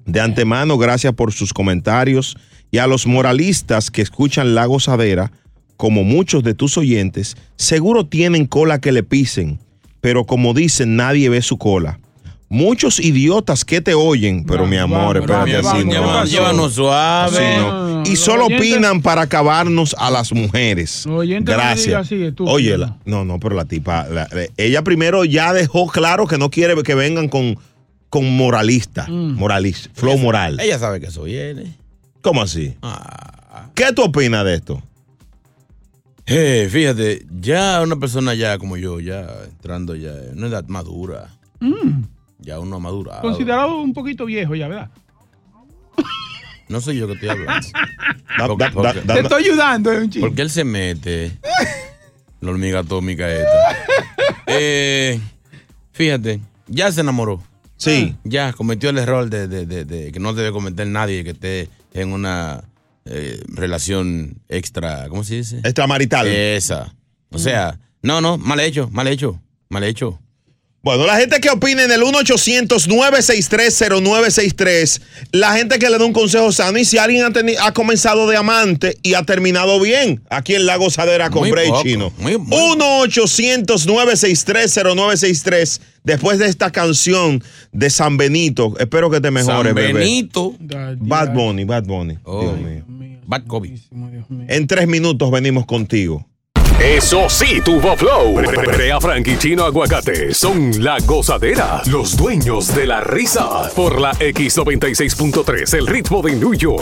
De antemano, gracias por sus comentarios y a los moralistas que escuchan La Gozadera, como muchos de tus oyentes, seguro tienen cola que le pisen, pero como dicen, nadie ve su cola. Muchos idiotas que te oyen, pero mi amor, espérate vamos, así, vamos, no. llévanos suave. Así no. Y solo oyentes- opinan para acabarnos a las mujeres. Gracias. así, estúpido. Oye, la- no, no, pero la tipa, la- eh, ella primero ya dejó claro que no quiere que vengan con, con moralista, moralista, flow moral. Ella sabe que eso viene. ¿Cómo así? Ah. ¿Qué tú opinas de esto? Eh, fíjate, ya una persona ya como yo, ya entrando ya en una edad madura, Mm. Ya uno ha madurado. Considerado un poquito viejo ya, ¿verdad? No soy yo que estoy hablando. Da- Porque- da- porque- da- Te estoy ayudando, es un chico. Porque él se mete. La hormiga atómica esta. Eh, fíjate, ya se enamoró. Sí. Ya cometió el error de, de- de- de que no debe cometer nadie que esté en una eh, relación extra, ¿cómo se dice? Extramarital. Esa. O sea, no, no, mal hecho, mal hecho, mal hecho. Bueno, la gente que opina en el 1-800-963-0963, la gente que le da un consejo sano y si alguien ha, comenzado de amante y ha terminado bien, aquí en La Gozadera con Muy Bray poco, Chino. muy- 1-800-963-0963, después de esta canción de San Benito, espero que te mejores, San bebé. Benito. Bad Bunny, Bad Bunny. Oh. Dios mío. Bad Kobe. En tres minutos venimos contigo. Eso sí, tuvo flow. Brea Frank y Chino Aguacate son la gozadera, los dueños de la risa. Por la X96.3, el ritmo de New York.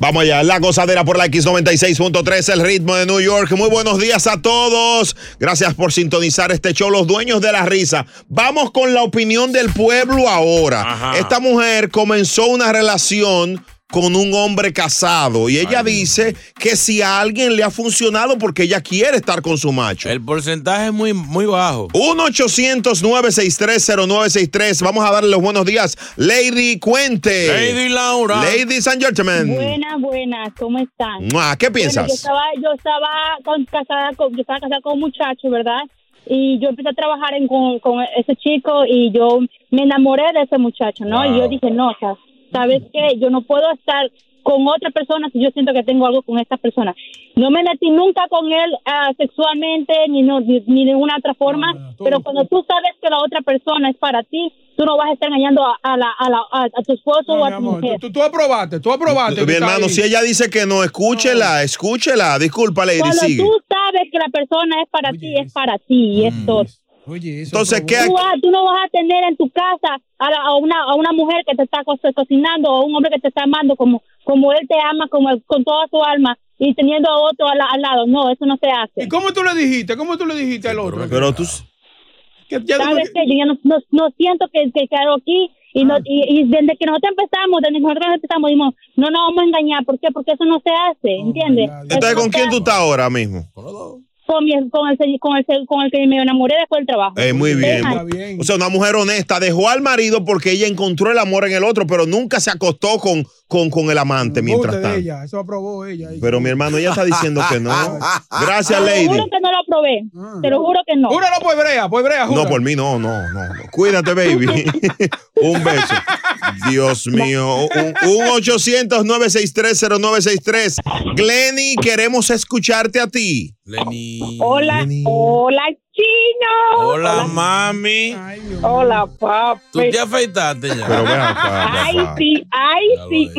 Vamos allá, la gozadera por la X96.3, el ritmo de New York. Muy buenos días a todos. Gracias por sintonizar este show, los dueños de la risa. Vamos con la opinión del pueblo ahora. Esta mujer comenzó una relación con un hombre casado y ella dice que si a alguien le ha funcionado porque ella quiere estar con su macho. El porcentaje es muy, muy bajo. 1-800-963-0963. Vamos a darle los buenos días. Lady Cuente. Lady Laura. Ladies and gentlemen. Buenas, buenas, ¿cómo están? Mua, ¿Qué piensas? Bueno, yo estaba, yo estaba con- casada con, yo estaba casada con un muchacho, ¿verdad? y yo empecé a trabajar en- con, con ese chico y yo me enamoré de ese muchacho, ¿no? Y yo dije, no, o sea, ¿sabes qué? Yo no puedo estar con otra persona si yo siento que tengo algo con esta persona. No me metí nunca con él ah, sexualmente ni, no, ni, ni de ninguna otra forma, pero cuando tú sabes que la otra persona es para ti, tú no vas a estar engañando a, a la, a, la, a, a tu esposo o a tu mujer. Tú, tú aprobaste, tú aprobaste. Mi hermano, ahí. si ella dice que no, escúchela, escúchela. Disculpa, Lady, Cuando sigue. tú sabes que la persona es para ti, es para ti y es todo. Entonces, ¿qué? Tú, vas- tú no vas a tener en tu casa a, la- a una, a una mujer que te está co- cocinando o un hombre que te está amando como, como él te ama como con toda su alma y teniendo a otro al, al lado. No, eso no se hace. ¿Y cómo tú le dijiste? ¿Cómo tú le dijiste al otro? Pero tú... ¿Sabes qué? Yo ya no, no, no siento que, que, que algo aquí y, no, y, y desde que nosotros empezamos, desde que nosotros empezamos, dijimos, no nos vamos a engañar. ¿Por qué? Porque eso no se hace, ¿entiendes? Entonces, ¿con quién tú estás ahora mismo? Con, mi, con, el, con, el, con el que me enamoré después del trabajo. Eh, muy bien. Deja- O sea, una mujer honesta dejó al marido porque ella encontró el amor en el otro, pero nunca se acostó con, con, con el amante mientras de tanto. ella, eso aprobó ella. Pero mi hermano, ella está diciendo que no. Gracias, Te Lady. lo juro que no lo probé. Te lo juro que no. Júralo por Brea, por Brea, No, por mí no, no, no. no. Cuídate, baby. un beso. Dios mío. Un, un 800-963-0963. Glenny, queremos escucharte a ti. Hola, hola, chino. Hola, mami. Hola, papi. ¿Tú te afeitaste ya? Pero acá, Ay, sí, ay, sí.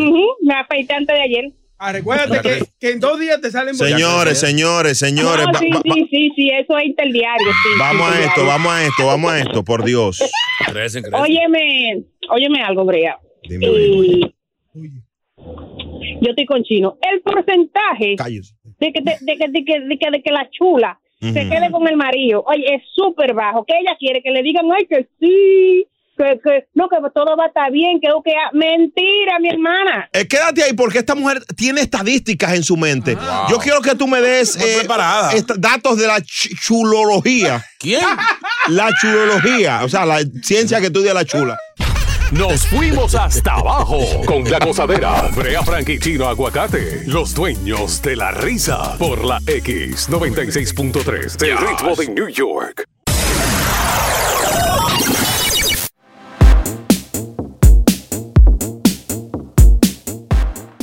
Me afeité antes de ayer. Ah, recuérdate que, que en dos días te salen Señores, señores, señores. No, va- sí, sí, sí, sí, eso es interdiario. Sí, vamos a esto, vamos a esto, vamos a esto, por Dios. Crecen, Óyeme, óyeme algo, Brea. Dime, Y- yo estoy con chino. El porcentaje Cállese. De que, de, de que, de que, de que, de que la chula se quede con el marido, oye, es súper bajo. Que ella quiere que le digan, ay, que sí, que, que no, que todo va a estar bien, que, que mentira, mi hermana. Eh, quédate ahí porque esta mujer tiene estadísticas en su mente. Yo quiero que tú me des eh, datos de la ch- chulología. ¿Quién? La chulología, o sea, la ciencia que estudia la chula. Nos fuimos hasta abajo con la gozadera. Brea Frank y Chino Aguacate, los dueños de la risa. Por la X96.3 del ritmo de New York.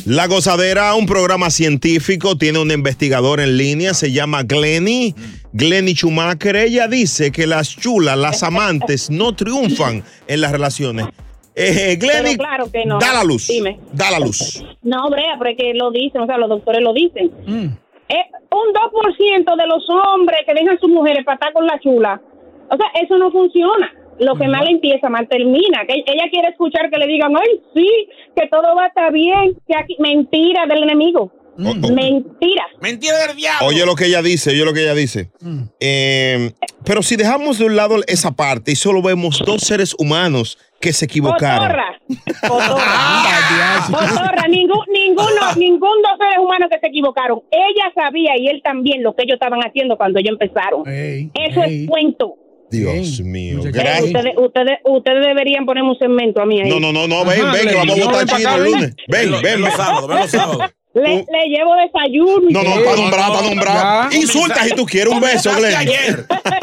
La Gozadera, un programa científico, tiene un investigador en línea, se llama Glenny, Glenny Schumacher. Ella dice que las chulas, las amantes, no triunfan en las relaciones. Eh, Glenny, claro que no. da la luz. Dime. Da la luz. No, Brea, pero es que lo dicen, o sea, los doctores lo dicen. Mm. Eh, un 2% de los hombres que dejan a sus mujeres para estar con la chula. O sea, eso no funciona. Lo que mal empieza, mal termina. Que ella quiere escuchar que le digan, ay, sí, que todo va a estar bien. Que aquí... Mentira del enemigo. Mentira. Mentira del diablo. Oye lo que ella dice, oye lo que ella dice. Eh, pero si dejamos de un lado esa parte y solo vemos dos seres humanos que se equivocaron. Cotorra. Cotorra. Cotorra. Ningún, ninguno, ningún dos seres humanos que se equivocaron. Ella sabía y él también lo que ellos estaban haciendo cuando ellos empezaron. Eso es cuento. Dios mío, gracias. ustedes, ustedes, ustedes deberían ponerme un segmento a mí ahí. No, no, no, no, ven, ven, que vamos a votar chino el lunes. Ven, ven, ven. Le, le llevo desayuno. y No, no, para nombrar, para nombrar. Insulta si tú quieres un beso, Glenn.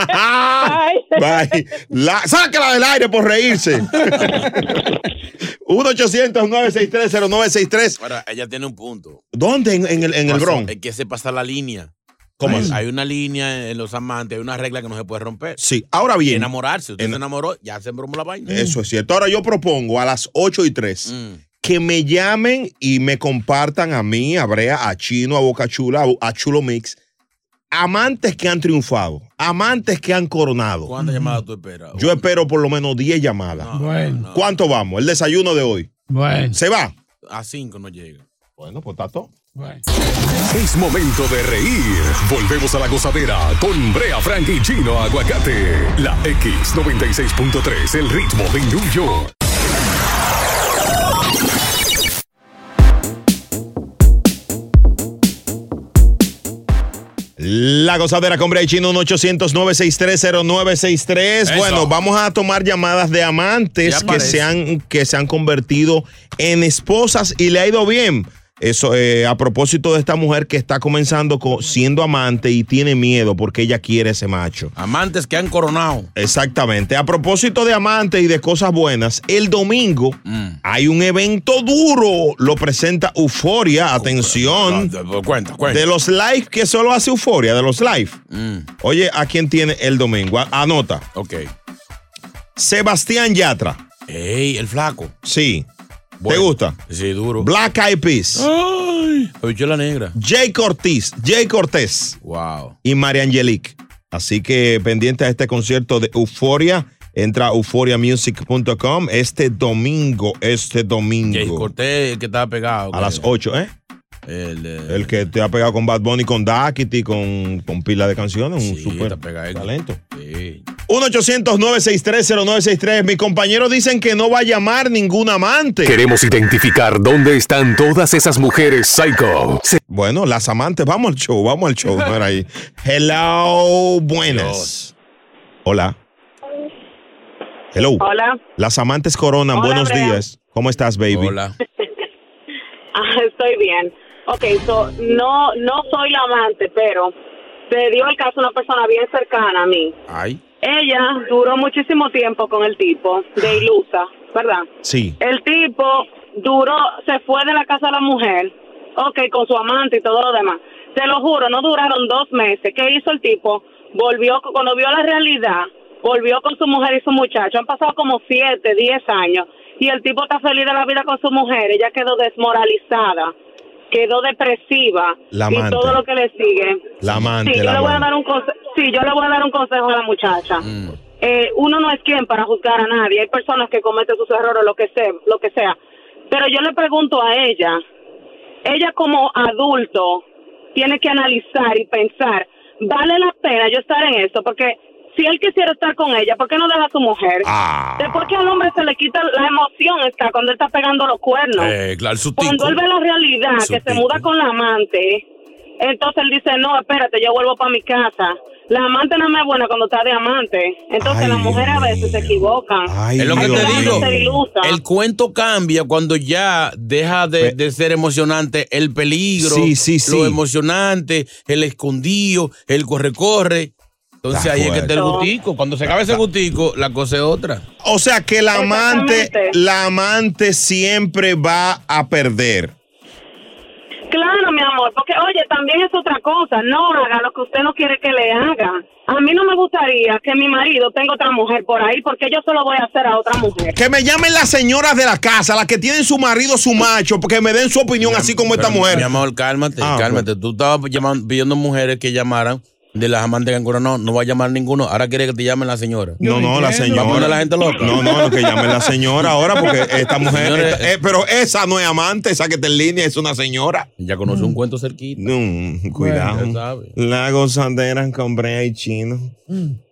Ay. Bye. La, sácala del aire por reírse. 1-800-963-0963. Ahora, ella tiene un punto. ¿Dónde? En, en el, en el Bronx. Es que se pasa la línea. ¿Cómo hay, es? hay una línea en los amantes, hay una regla que no se puede romper. Sí, ahora bien. Enamorarse. Usted se enamoró, ya se embromó la vaina. Eso es cierto. Ahora yo propongo a las 8 y 3 Mm. Que me llamen y me compartan a mí, a Brea, a Chino, a Boca Chula, a Chulo Mix, amantes que han triunfado, amantes que han coronado. ¿Cuántas llamadas tú esperas? Yo espero por lo menos 10 llamadas. Bueno. ¿Cuánto vamos? El desayuno de hoy. Bueno. ¿Se va? A cinco no llega. Bueno, pues está todo. Es momento de reír. Volvemos a la gozadera con Brea Frank y Chino Aguacate. La X96.3, el ritmo de New York. La gozadera con Brea y Chino, un 800-963-0963. Eso. Bueno, vamos a tomar llamadas de amantes que se, han, que se han convertido en esposas y le ha ido bien. Eso eh, a propósito de esta mujer que está comenzando co- siendo amante y tiene miedo porque ella quiere ese macho. Amantes que han coronado. Exactamente. A propósito de amantes y de cosas buenas, el domingo Mm. hay un evento duro. Lo presenta Euforia. Atención. Cuenta, cuenta. De los live que solo hace Euforia, de los live. Mm. Oye, ¿a quién tiene el domingo? Anota. Ok. Sebastián Yatra. Ey, el flaco. Sí. ¿Te gusta? Sí, duro. Black Eyed Peas. Ay, habichuela negra. Jay Cortés. Jay Cortés. Wow. y María Angelique. Así que pendiente a este concierto de Euforia, entra a euphoriamusic.com este domingo, este Jay domingo. Cortés, el que estaba pegado. A las 8, ¿eh? El, El que te ha pegado con Bad Bunny, con Daquiti, con, con pila de canciones, un pegadito. talento. Sí. 1-800-963-0963. Mis compañeros dicen que no va a llamar ningún amante. Queremos identificar dónde están todas esas mujeres psycho. Se- Bueno, las amantes, vamos al show, vamos al show. Mira ahí. Hello, buenas. Hola. Hello. Hola. Las amantes coronan, Hola, buenos Brea. días. ¿Cómo estás, baby? Hola. Ah, estoy bien. Ok, so, no, no soy la amante, pero se dio el caso una persona bien cercana a mí. Ay. Ella duró muchísimo tiempo con el tipo de ilusa, ¿verdad? Sí. El tipo duró, se fue de la casa de la mujer, ok, con su amante y todo lo demás. Te lo juro, no duraron dos meses. ¿Qué hizo el tipo? Volvió, cuando vio la realidad, volvió con su mujer y su muchacho. Han pasado como siete, diez años. Y el tipo está feliz de la vida con su mujer. Ella quedó desmoralizada, quedó depresiva. La y todo lo que le sigue. La amante, Sí, yo la le voy a dar un conse- sí, yo le voy a dar un consejo a la muchacha. Mm. Eh, uno no es quien para juzgar a nadie. Hay personas que cometen sus errores, lo que sea, lo que sea. Pero yo le pregunto a ella, ella como adulto tiene que analizar y pensar, ¿vale la pena yo estar en esto? Porque si él quisiera estar con ella, ¿por qué no deja a su mujer? Ah. Después que al hombre se le quita la emoción está cuando él está pegando los cuernos. Eh, claro, su Cuando él ve la realidad, Su que se muda con la amante, entonces él dice, no, espérate, yo vuelvo para mi casa. La amante no me es buena cuando está de amante. Entonces las mujeres a veces se equivocan. es lo que te digo. El cuento cambia cuando ya deja de, de ser emocionante el peligro, Sí, sí, sí. lo emocionante, el escondido, el corre-corre. Entonces ahí es que está el gustico. Cuando se acaba ese gustico, la cosa es otra. O sea que la amante, la amante siempre va a perder. Claro, mi amor, porque oye, también es otra cosa, no haga lo que usted no quiere que le haga. A mí no me gustaría que mi marido tenga otra mujer por ahí, porque yo se lo voy a hacer a otra mujer. Que me llamen las señoras de la casa, las que tienen su marido, su macho, porque me den su opinión así como esta mujer. Mi amor, cálmate, Ah, cálmate. Tú estabas llamando, pidiendo mujeres que llamaran de las amantes que han coronado. No va a llamar ninguno. Ahora quiere que te llamen la señora. No, no, la señora. ¿Va a poner a la gente loca? No, no, no, que llamen la señora ahora, porque esta mujer. Señores, esta- eh, pero esa no es amante, esa que está en línea es una señora. Ya conoce un cuento cerquita. No, cuidado. sabe. La gozadera con Brea y Chino.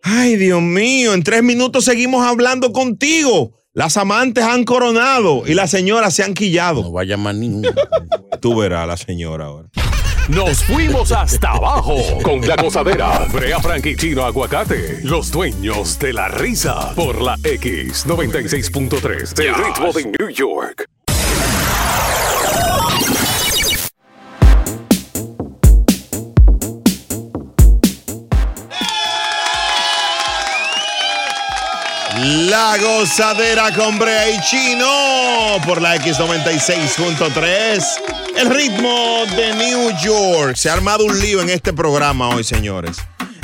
Ay, Dios mío, en tres minutos seguimos hablando contigo. Las amantes han coronado y las señoras se han quillado. No va a llamar ninguno. Tú verás a la señora ahora. Nos fuimos hasta abajo con la gozadera. Brea Frank Chino Aguacate, los dueños de la risa. Por la X96.3 del ritmo de New York. La gozadera con Brea y Chino por la X96.3. El ritmo de New York. Se ha armado un lío en este programa hoy, señores.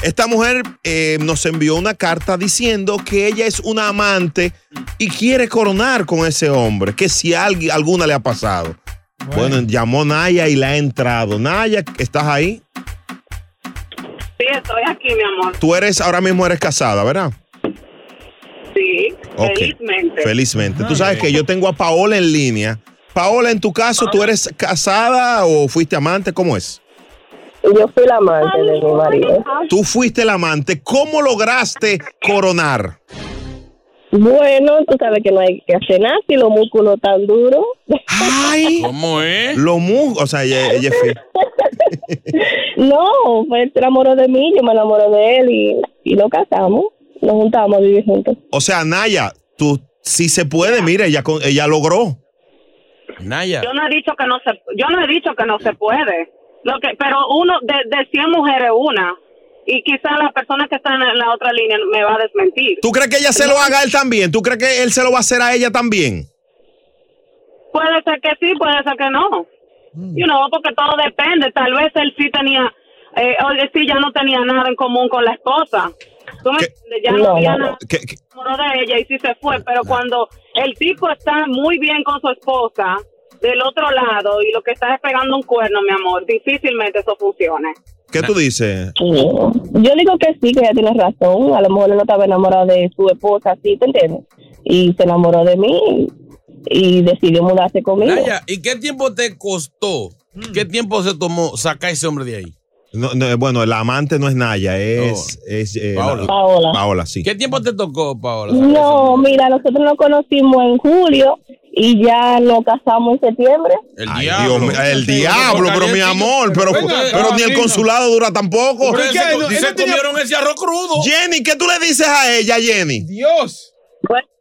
Esta mujer eh, nos envió una carta diciendo que ella es una amante y quiere coronar con ese hombre, que si a alguien, alguna le ha pasado. Bueno. llamó Naya y la ha entrado. Naya, ¿estás ahí? Sí, estoy aquí, mi amor. Tú eres, ahora mismo eres casada, ¿verdad? Sí, felizmente. Felizmente. Tú sabes que yo tengo a Paola en línea. Paola, en tu caso, ¿tú eres casada o fuiste amante? ¿Cómo es? Yo fui la amante de mi marido. Tú fuiste el amante. ¿Cómo lograste coronar? Bueno, tú sabes que no hay que hacer nada si los músculos tan duros. Ay. ¿Cómo es? Lo mu, o sea, ella, fiel. No, él se enamoró de mí, yo me enamoré de él y, y nos casamos. Nos juntamos a vivir juntos. O sea, Naya, tú sí se puede, mira, ella, con- ella logró. Naya. Yo no he dicho que no se, yo no he dicho que no se puede. Lo que, pero uno de, de 100 mujeres una. Y quizá la persona que está en la otra línea me va a desmentir. ¿Tú crees que ella se lo haga a él también? ¿Tú crees que él se lo va a hacer a ella también? Puede ser que sí, puede ser que no. You know, porque todo depende. Tal vez él sí tenía, eh, o sí ya no tenía nada en común con la esposa. ¿Tú me entiendes? Ya no, había nada. ¿Qué- se enamoró de ella y sí se fue. Pero cuando el tipo está muy bien con su esposa del otro lado y lo que está es pegando un cuerno, mi amor, difícilmente eso funcione. ¿Qué tú dices? Yo digo que sí, que ella tiene razón. A lo mejor él no estaba enamorado de su esposa, ¿sí te entiendes? Y se enamoró de mí y decidió mudarse conmigo. Naya, ¿y qué tiempo te costó? ¿Qué tiempo se tomó sacar ese hombre de ahí? No, no, bueno, el amante no es Naya, es, es eh, Paola. la- Paola. Paola, sí. ¿Qué tiempo te tocó, Paola? No, mira, nosotros nos conocimos en julio y ya nos casamos en septiembre. El Ay, diablo. Dios el diablo, pero mi amor, pero, pero ni el consulado dura tampoco. Pero ese co- se comieron ese arroz crudo. Jenny, ¿qué tú le dices a ella, Jenny? Dios.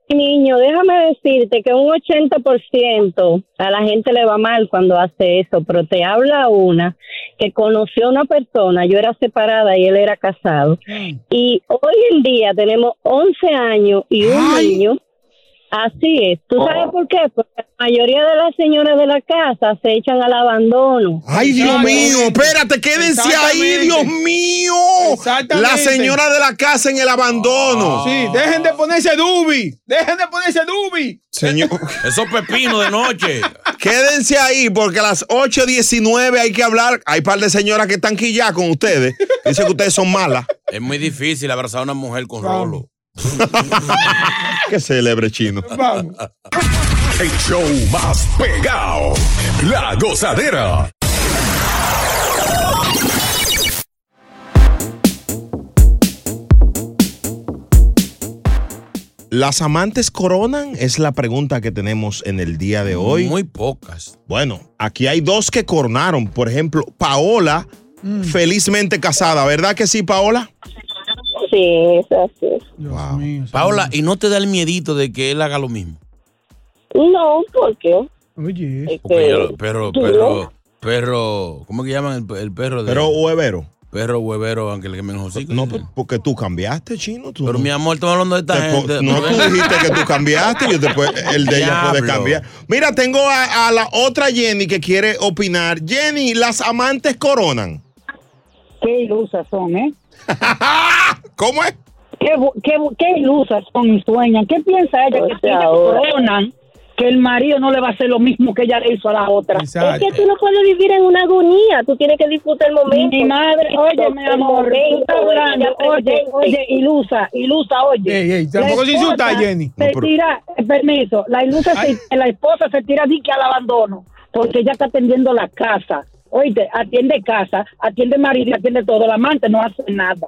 Niño, déjame decirte que un 80% a la gente le va mal cuando hace eso, pero te habla una que conoció a una persona, yo era separada y él era casado, y hoy en día tenemos 11 años y un niño. Así es. ¿Tú sabes por qué? Porque la mayoría de las señoras de la casa se echan al abandono. Ay, Dios mío, espérate, quédense ahí, Dios mío. La señora de la casa en el abandono. Sí, dejen de ponerse dubi. Dejen de ponerse dubi. Señor. Esos pepinos de noche. Quédense ahí porque a las 8.19 hay que hablar. Hay par de señoras que están quilladas con ustedes. Dicen que ustedes son malas. Es muy difícil abrazar a una mujer con rolo. Que celebre chino. El show más pegado. La gozadera. ¿Las amantes coronan? Es la pregunta que tenemos en el día de hoy. Muy pocas. Bueno, aquí hay dos que coronaron. Por ejemplo, Paola, Mm. felizmente casada. ¿Verdad que sí, Paola? Sí, es así. Paola, ¿y no te da el miedito de que él haga lo mismo? No, ¿por qué? Oye. Porque ya lo- perro, perro, perro, ¿cómo que llaman el, el perro de? Pero huevero. Perro huevero, aunque le quemen los hocicos. No, por- porque tú cambiaste, chino. Tú Pero no- mi amor, estamos hablando de esta Te po- gente. no, tú dijiste que tú cambiaste y después el de ella puede cambiar. Mira, tengo a, a la otra Jenny que quiere opinar. Jenny, ¿las amantes coronan? Qué ilusas son, ¿eh? ¿Cómo es? Qué, ilusas son y sueñan. ¿Qué piensa ella? O Que si coronan, que el marido no le va a hacer lo mismo que ella le hizo a la otra. Es que tú no puedes vivir en una agonía, tú tienes que disfrutar el momento. Mi madre, oye, mi amor, tú estás hablando, oye, oye, ilusa, ilusa, oye. Ey, ey, tampoco La se insulta, esposa Jenny. Se No, tira, eh, permiso, la ilusa, se- la esposa se tira dique al abandono, porque ella está atendiendo la casa. Oíste, atiende casa, atiende marido, atiende todo, el amante no hace nada.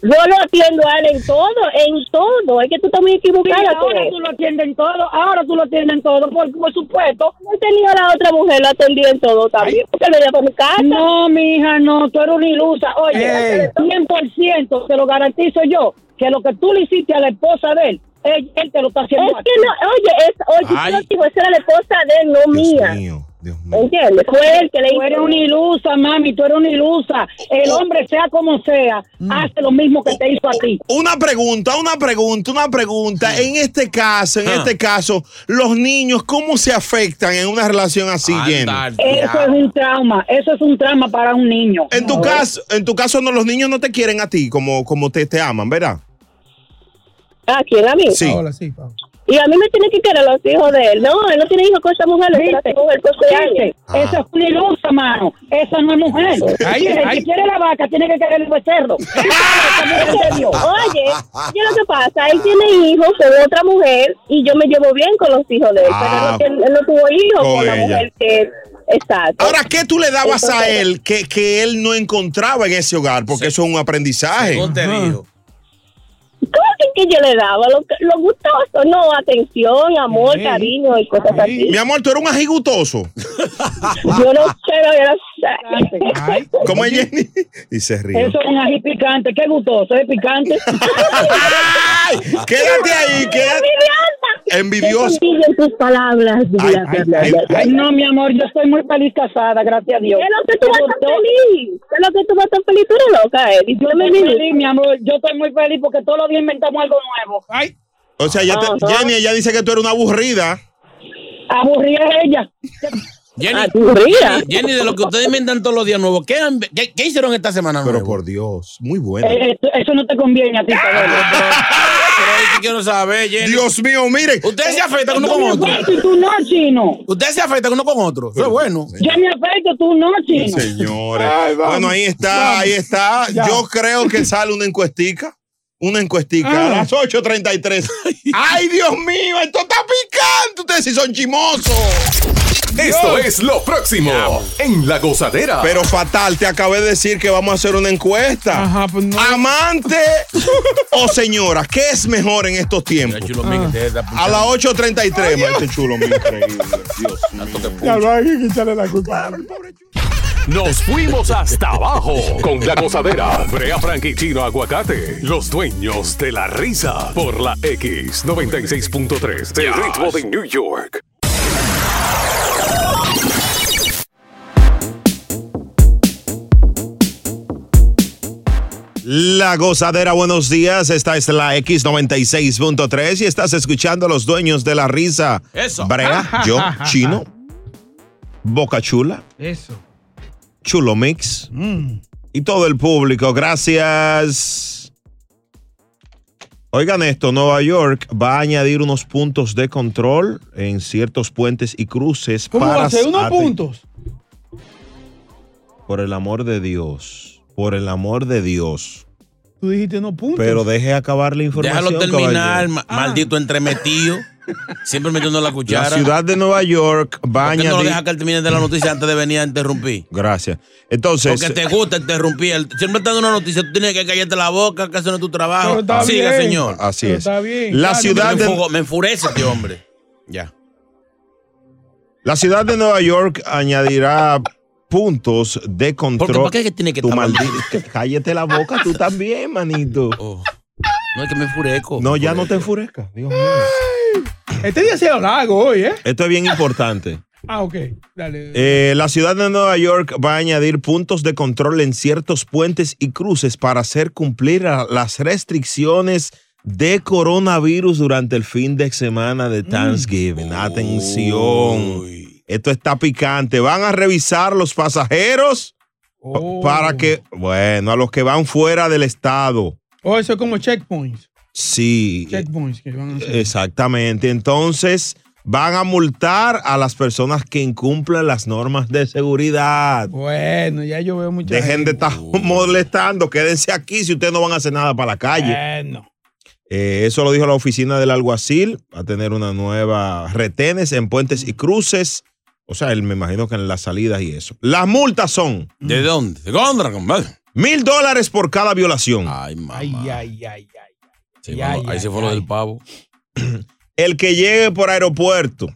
Yo lo atiendo a él en todo, en todo. Es que tú estás muy equivocada. ahora eso. tú lo atiendes en todo, ahora tú lo atiendes en todo, por, por supuesto. He tenido a la otra mujer, lo atendí en todo también, porque él venía para mi casa. No, mi hija, no, tú eres una ilusa. Oye, Ey. 100% te lo garantizo yo, que lo que tú le hiciste a la esposa de él, él, él te lo está haciendo Es a que ti. no, oye, es, oye, yo digo, esa era la esposa de él, no mía. ¿Entiendes? Fue él que le Tú eres una ilusa, mami, tú eres una ilusa. El hombre, sea como sea, hace lo mismo que te hizo a ti. Una pregunta, una pregunta, una pregunta. En este caso, en Ah. este caso, los niños, ¿cómo se afectan en una relación así, Jenny? Eso es un trauma, eso es un trauma para un niño. En tu caso, en tu caso, no, los niños no te quieren a ti como, como te, te aman, ¿verdad? ¿A quién? A mí. Sí. Y a mí me tiene que querer los hijos de él. No, él no tiene hijos con esa mujer, él tiene ¿Viste? mujer años. Esa es una ilusa, mano. Esa no es mujer. Ay, el ay. que quiere la vaca tiene que querer el becerro. Oye, ¿qué es lo que pasa? Él tiene hijos con otra mujer y yo me llevo bien con los hijos de él, Ah, pero él no, tiene- él no tuvo hijos con con, la ella. mujer que Exacto. Ahora, ¿qué tú le dabas a él que, que él no encontraba en ese hogar? Porque eso es un aprendizaje. ¿Cómo te dijo? ¿Cómo que, que yo le daba? Lo, lo gustoso, no, atención, amor, cariño y cosas así. Mi amor, tú eres un ajigutoso. Yo no sé, yo no sé. ¿Cómo es Jenny? Y se ríe. Eso es un ají picante. Qué gustoso, es picante. Quédate ahí, quédate. Envidioso. en tus palabras. Ay, ay, ay, ay. no, mi amor, yo estoy muy feliz casada, gracias a Dios. ¿Qué es lo que tú vas tan feliz? ¿Qué es lo que tú vas tan feliz? Tú eres loca, Eddie. Yo Dime, estoy dime. feliz, mi amor, yo estoy muy feliz porque todos los días inventamos algo nuevo. Ay. O sea, ya te-. Jenny, ella dice que tú eres una aburrida. Aburrida es ella. Jenny, Aburrida. Jenny, Jenny, de lo que ustedes inventan todos los días nuevos, ¿qué, han- qué- qué hicieron esta semana Pero nuevo? por Dios, muy bueno. Eh, eso, eso no te conviene a ti, quiero saber, Jenny. Dios mío, mire. Ustedes se afectan uno Yo con me otro. afeito y tú no, chino. Ustedes se afectan uno con otro. Eso es bueno. Yo me afeito, tú no, chino. Señores. Ay, bueno, ahí está, vamos. ahí está. Ya. Yo creo que sale una encuestica. Una encuestica Ah. a las 8.33. ¡Ay, Dios mío! ¡Esto está picante! Ustedes sí son chimosos. Esto es lo próximo en La Gozadera. Pero fatal, te acabé de decir que vamos a hacer una encuesta. Ajá, pues no. Amante o señora, ¿qué es mejor en estos tiempos? Chulo, están A las 8.33, este chulo mío, increíble. Dios mío. Ya lo hay que echarle la culpa. Nos fuimos hasta abajo con La Gozadera. Brea Frank y Chino Aguacate, los dueños de la risa. Por la X96.3, el ritmo de New York. La gozadera, buenos días. Esta es la X96.3 y estás escuchando a los dueños de la risa. Eso. Brea, yo, Chino, Boca Chula, Eso. Chulo Mix Mm. y todo el público. Gracias. Oigan esto, Nueva York va a añadir unos puntos de control en ciertos puentes y cruces ¿Cómo para va a ser? Unos puntos. Por el amor de Dios, por el amor de Dios. Tú dijiste no puntos. Pero deje acabar la información. Déjalo terminar, maldito entremetido. Siempre metiendo la cuchara. La ciudad de Nueva York va a ¿Por qué no deja que él termine de la noticia antes de venir a interrumpir? Gracias. Entonces, Porque te gusta interrumpir. El- Siempre está dando una noticia, tú tienes que callarte la boca, que eso no es tu trabajo. Pero está Siga, bien. señor. así Pero es. está bien, La claro. ciudad me, de, me enfurece este hombre. Ya. la ciudad de Nueva York añadirá puntos de control. Porque, ¿Por qué es que tiene que Tu maldito. Cállate la boca, tú también, manito. Oh. No es que me enfurezco. No, me ya no te enfurezcas. Dios mío. Este día ha sido largo hoy, ¿eh? Esto es bien importante. Ah, ok. Dale. Eh, la ciudad de Nueva York va a añadir puntos de control en ciertos puentes y cruces para hacer cumplir las restricciones de coronavirus durante el fin de semana de Thanksgiving. Atención. Esto está picante. Van a revisar los pasajeros pa- Oh. para que, bueno, a los que van fuera del estado. Oh, eso es como checkpoints. Sí, Checkpoints que van a hacer. exactamente. Entonces, van a multar a las personas que incumplan las normas de seguridad. Bueno, ya yo veo mucha Dejen de estar molestando, quédense aquí si ustedes no van a hacer nada para la calle. Bueno. Eh, eso lo dijo la oficina del alguacil, va a tener una nueva retenes en puentes y cruces. O sea, él me imagino que en las salidas y eso. Las multas son ¿De dónde? ¿De dónde, compadre? mil dólares por cada violación. Ay, mamá. Ay, ay, ay, ay. Sí, Ya, bueno, ahí ya, se fue ya. lo del pavo. El que llegue por aeropuerto,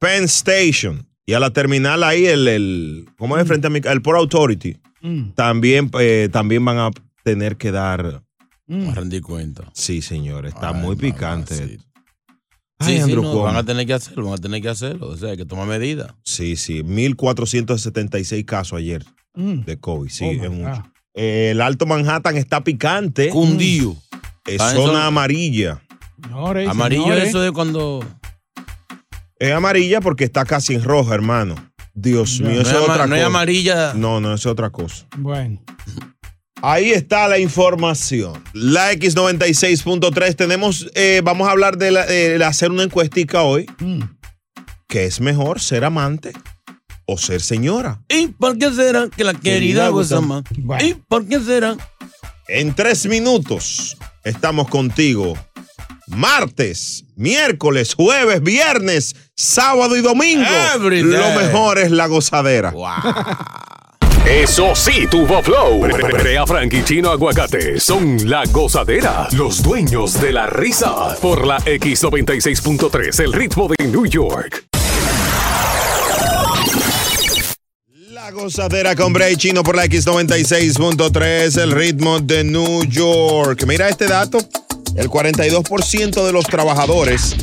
Penn Station y a la terminal ahí, el, el ¿cómo es frente a mi El Port Authority, Mm, también, eh, también van a tener que dar. mm. A rendir cuenta. Sí, señor, está Ay, muy picante. Ay, Sí, sí, Andrew no, Cuomo. van a tener que hacerlo, van a tener que hacerlo. O sea, hay que tomar medidas. Sí, sí, 1476 casos ayer Mm. de COVID, sí, Oh, es mucho. Eh, el Alto Manhattan está picante. Cundío. Es Ah, zona eso- amarilla. Señores, Amarillo, señores. eso es cuando. Es amarilla porque está casi en roja, hermano. Dios No, mío, No eso es, es ama- otra no es cosa. amarilla. No, no, eso es otra cosa. Bueno. Ahí está la información. La X96.3. Tenemos, eh, vamos a hablar de, la- de hacer una encuestica hoy. Mm. ¿Qué es mejor, ser amante o ser señora? ¿Y por qué será que la querida goza más? Bueno. ¿Y por qué será? En tres minutos estamos contigo. Martes, miércoles, jueves, viernes, sábado y domingo. Lo mejor es la gozadera. Eso sí, tuvo flow. Brea Frank y Chino Aguacate son la gozadera, los dueños de la risa. Por la X96.3, el ritmo de New York. La gozadera con Bray Chino por la X96.3, el ritmo de New York. Mira este dato. el 42% de los trabajadores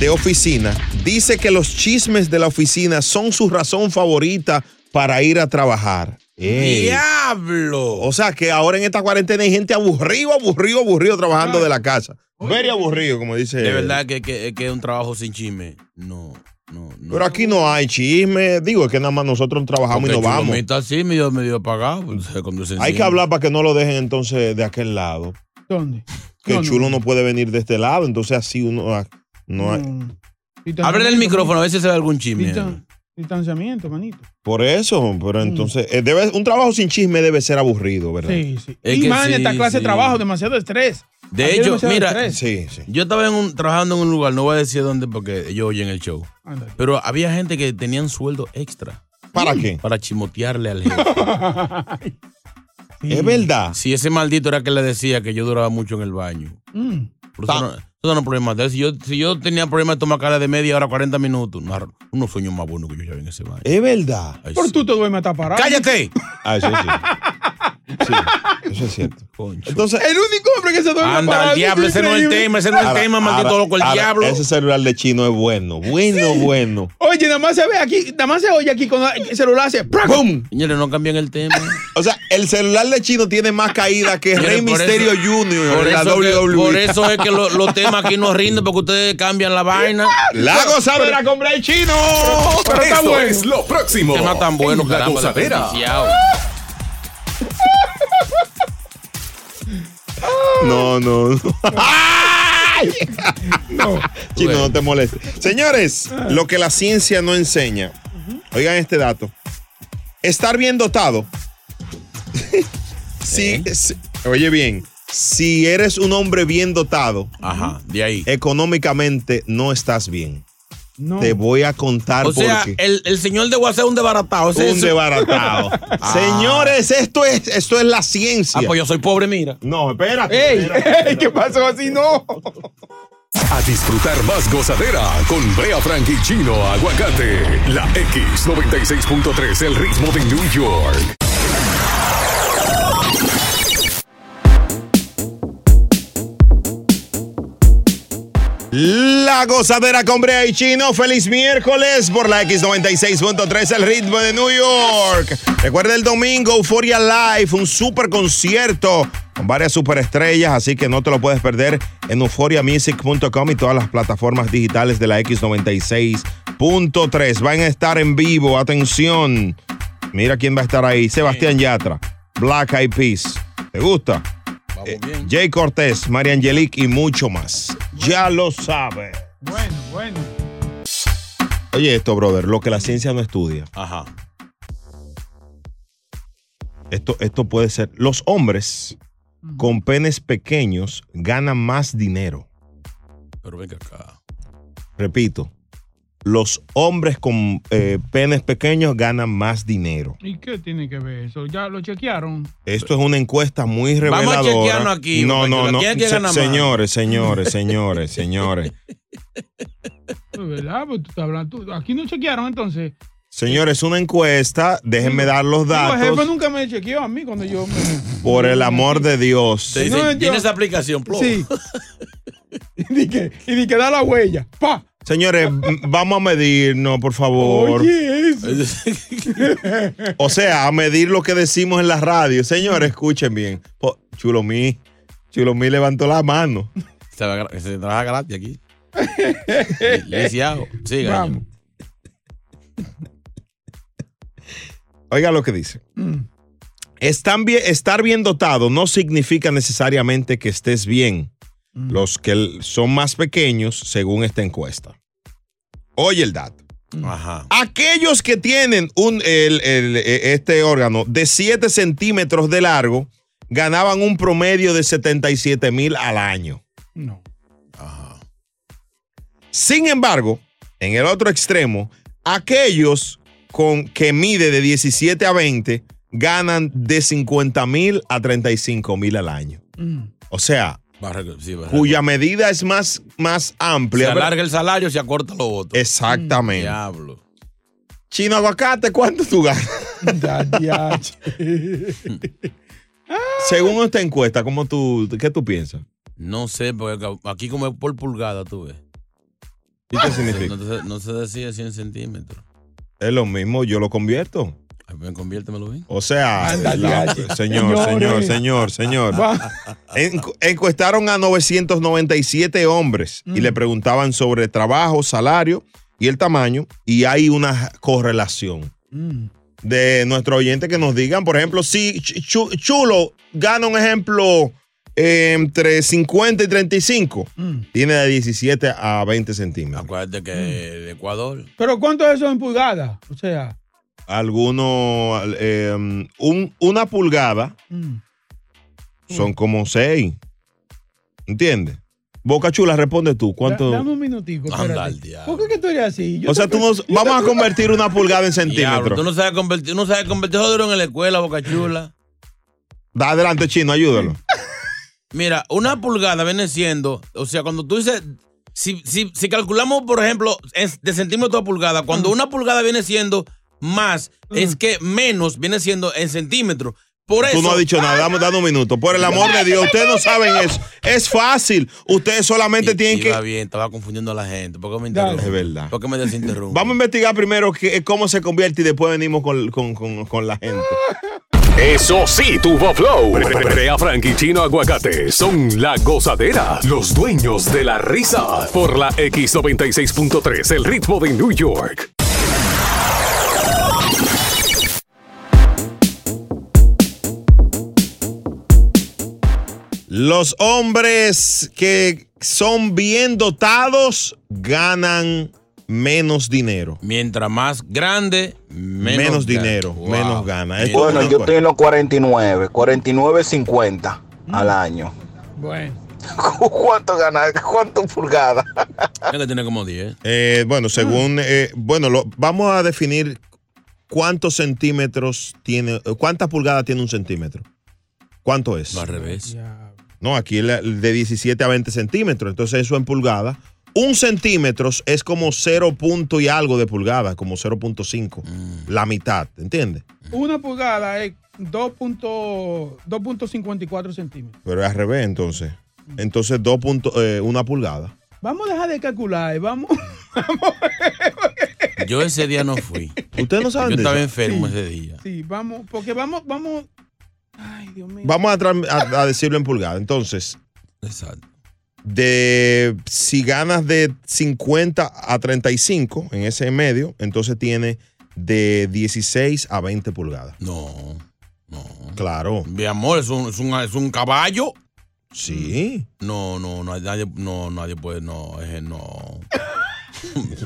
de oficina dice que los chismes de la oficina son su razón favorita para ir a trabajar. Ey. ¡Diablo! O sea que ahora en esta cuarentena hay gente aburrido, aburrido, aburrido trabajando de la casa. Very aburrido, como dice. De verdad que, que, que es un trabajo sin chisme. No. Pero aquí no hay chisme. Digo, es que nada más nosotros trabajamos y nos vamos. Chulomita sí, medio, medio apagado. pues, cuando se Hay que hablar para que no lo dejen entonces de aquel lado. ¿Dónde? Que No, el chulo no, puede venir de este lado, entonces así uno ah, no hay. Abre el micrófono, a ver si se ve algún chisme. Distan- Distanciamiento, manito. Por eso, pero entonces eh, debe, un trabajo sin chisme debe ser aburrido, ¿verdad? Sí, sí. Es y en esta clase sí. de trabajo, demasiado estrés. De Aquí hecho, mira, estrés. yo estaba en un- trabajando en un lugar, no voy a decir dónde porque ellos oyen el show. Pero había gente que tenían sueldo extra. ¿Para qué? Para chimotearle al jefe. Es verdad. Si ese maldito era que le decía que yo duraba mucho en el baño. Mm. Eso, no, eso no es problema de él. Si yo, si yo tenía problemas de tomar cara de media hora, 40 minutos, no, unos sueños más buenos que yo ya en ese baño. Es verdad. Ay, Por sí. tú te duermes hasta parado. ¡Cállate! Ah, eso sí. Sí, eso es cierto. Entonces, El único hombre que se duerme Anda, parado. al diablo, ese no es el tema, ese no es el ahora- tema, maldito loco, el ahora, diablo. Ese celular de chino es bueno, bueno, bueno. Oye, nada más se ve aquí, nada más se oye aquí cuando el celular hace ¡pum! Señores, no cambien el tema. O sea, el celular de chino tiene más caída que Señores, Rey Misterio eso- Junior Por en la que, WWE. por eso es que lo- los temas aquí no rinden porque ustedes cambian la vaina. La gozadera con Bray Chino. Pero está Esto bueno. es lo próximo. Tema tan bueno, en La caramba, gozadera. No, no, no. ¡Ay! Chino, no te molestes. Señores, lo que la ciencia no enseña. Oigan este dato. Estar bien dotado. sí, sí, oye bien. Si eres un hombre bien dotado, Ajá, de ahí. económicamente no estás bien. No. Te voy a contar O sea, por qué. el, el señor de WhatsApp es un desbaratado. ¿es Un eso? desbaratado. Ah. Señores, esto es, esto es la ciencia. Ah, pues yo soy pobre, mira. No, espérate. ¡Ey! espérate. ey, ¿Qué pasó así? No. A disfrutar más gozadera con Brea Frank y Chino Aguacate. La X96.3, el ritmo de New York. La gozadera con Brea y Chino. Feliz miércoles por la X96.3, el ritmo de New York. Recuerda el domingo, Euphoria Live, un super concierto con varias superestrellas, así que no te lo puedes perder en euphoriamusic.com y todas las plataformas digitales de la X96.3. Van a estar en vivo, atención. Mira quién va a estar ahí. Sebastián Yatra, Black Eyed Peas. ¿Te gusta? Eh, Jay Cortés, María Angelique y mucho más. Ya lo sabe. Bueno, bueno. Oye esto, brother, lo que la ciencia no estudia. Ajá. Esto, esto puede ser. Los hombres con penes pequeños ganan más dinero. Pero venga acá. Repito, los hombres con eh, penes pequeños ganan más dinero. ¿Y qué tiene que ver eso? ¿Ya lo chequearon? Esto es una encuesta muy Vamos a reveladora. chequearnos aquí, No, no, no. ¿Quién es que Se- gana más? señores, señores, señores, señores. Pues, ¿Verdad? Pues tú estás hablando. tú- Aquí no chequearon entonces. Señores, una encuesta. Déjenme dar los Digo, el jefe datos. nunca me chequeó a mí cuando yo me. Por el amor de Dios. Te No, yo- ¿Tiene esa aplicación, Plo? Sí. y di que, y di que da la huella. ¡Pa! Señores, vamos a medirnos, por favor. O sea, a medir lo que decimos en la radio. Señores, escuchen bien. Po- Chulomí, Chulomí levantó la mano. Se, va gra- se trabaja gratis aquí. Lisiado. Siga. Vamos. Oiga lo que dice. Mm. Están bien- estar bien dotado no significa necesariamente que estés bien. Los que son más pequeños, según esta encuesta. Oye el dato. Ajá. Aquellos que tienen un, el- el- eh, este órgano de 7 centímetros de largo ganaban un promedio de 77 mil al año. No. Sin embargo, en el otro extremo, aquellos con que mide de 17 a 20 ganan de 50 mil a 35 mil al año. Mm. O sea, sí, cuya medida es más, más Se amplia. alarga el salario, se acorta lo otro. Exactamente. Diablo. Chino aguacate, ¿cuánto tú ganas? Ya, ya. Según esta encuesta, ¿cómo tú, ¿qué tú piensas? No sé, porque aquí como es por pulgada, tú ves. ¿Y qué significa? No, se- no se decía 100 centímetros. Es lo mismo, yo lo convierto. Pues, conviértemelo bien. O sea, Anda, la- ya. señor, señor, señor, señor. Encuestaron a 997 hombres y le preguntaban sobre trabajo, salario y el tamaño y hay una correlación de nuestros oyentes que nos digan, por ejemplo, si Ch- Chu- Chulo gana un ejemplo eh, entre 50 y 35, tiene de 17 a 20 centímetros. Acuérdate que el Ecuador. Pero ¿cuánto es eso en pulgadas? O sea, Algunos, eh, un- una pulgada mm. son como 6. ¿Entiendes? Boca Chula, responde tú. ¿Cuánto? da- dame un minutico. Anda espérate. ¿Por qué que tú eres así? Yo o sea, tú nos, yo vamos a convertir una pulgada en Diablo, centímetros. tú no sabes convertir, no sabes convertir jodero en la escuela, boca chula. Da adelante, chino, ayúdalo. Mira, una pulgada viene siendo, o sea, cuando tú dices, si, si, si calculamos, por ejemplo, de centímetro a pulgada, cuando una pulgada viene siendo más, es que menos viene siendo en centímetros. Por eso. Tú no has dicho nada, dame, dame un minuto. Por el amor de Dios, ustedes no saben eso. Es fácil. Ustedes solamente tienen Iba que. bien, estaba confundiendo a la gente. ¿Por qué me Dale. interrumpe? Es verdad. ¿Por qué me desinterrumpe? Vamos a investigar primero qué- cómo se convierte y después venimos con, con- con- con la gente. Eso sí, tuvo flow. Brea Frank y Chino Aguacate son la gozadera, los dueños de la risa. Por la X96.3, el ritmo de New York. Los hombres que son bien dotados ganan menos dinero. Mientras más grande, menos, Menos, dinero, Wow. menos gana. Esto Bueno, yo tengo 49, 49.50 al año. Bueno. ¿Cuánto gana? ¿Cuánto pulgadas? que tiene como 10. Eh, bueno, según, eh, bueno, lo- vamos a definir cuántos centímetros tiene, cuántas pulgadas tiene un centímetro. ¿Cuánto es? Al revés. No, aquí es de 17 a 20 centímetros, entonces eso en pulgadas. Un centímetro es como 0 punto y algo de pulgada, como 0.5, la mitad, ¿entiendes? Una pulgada es 2.54 2.54 centímetros. Pero es al revés, entonces. Entonces, 2 punto, eh, una pulgada. Vamos a dejar de calcular. Vamos. Yo ese día no fui. Ustedes no saben Yo de estaba eso? enfermo Sí. ese día. Sí, vamos. Porque vamos. vamos Vamos a, a- a decirlo en pulgada. Entonces, Exacto. de si ganas de 50 a 35 en ese medio, entonces tiene de 16 a 20 pulgadas. No, no. Claro. Mi amor, es un, es un, es un caballo. Sí. No, no, no, nadie, no, nadie puede, no, es no.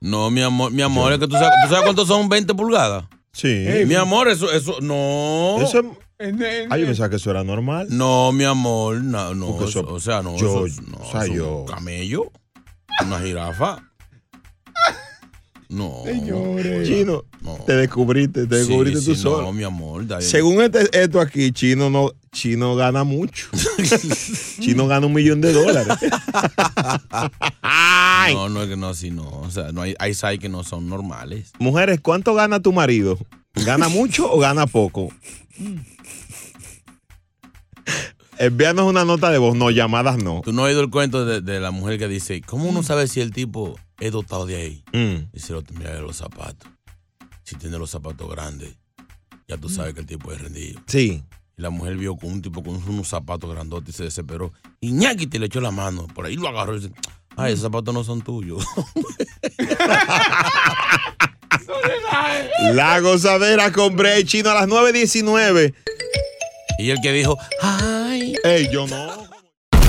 No, mi amor, mi amor, es que tú sabes, ¿tú sabes cuántos son 20 pulgadas. Sí. Mi amor, eso, eso, no. Eso- Ah, yo pensaba que eso era normal. No, mi amor, no, no. Porque eso- o sea, no. yo- eso, no, o sea, yo- un camello, una jirafa. No. Chino, te descubriste, te Sí, descubriste tú sí, solo. No, mi amor. da- Según este- esto aquí, Chino no, Chino gana mucho. Chino gana un millón de dólares. No, no es que no, así no. O sea, no hay, hay sites que no son normales. Mujeres, ¿cuánto gana tu marido? ¿Gana mucho o gana poco? Envíanos una nota de voz, no, llamadas no. Tú no has oído el cuento de, de la mujer que dice, ¿cómo uno sabe si el tipo es dotado de ahí? Mm. Dice, lo mira los zapatos. Si tiene los zapatos grandes, ya tú sabes que el tipo es rendido. Sí. Y la mujer vio con un tipo con unos zapatos grandotes y se desesperó. Y ñaki te le echó la mano. Por ahí lo agarró y dice, ay, esos zapatos no son tuyos. La gozadera con Bray Chino a las 9.19. y el que dijo, ay. Ey, yo no.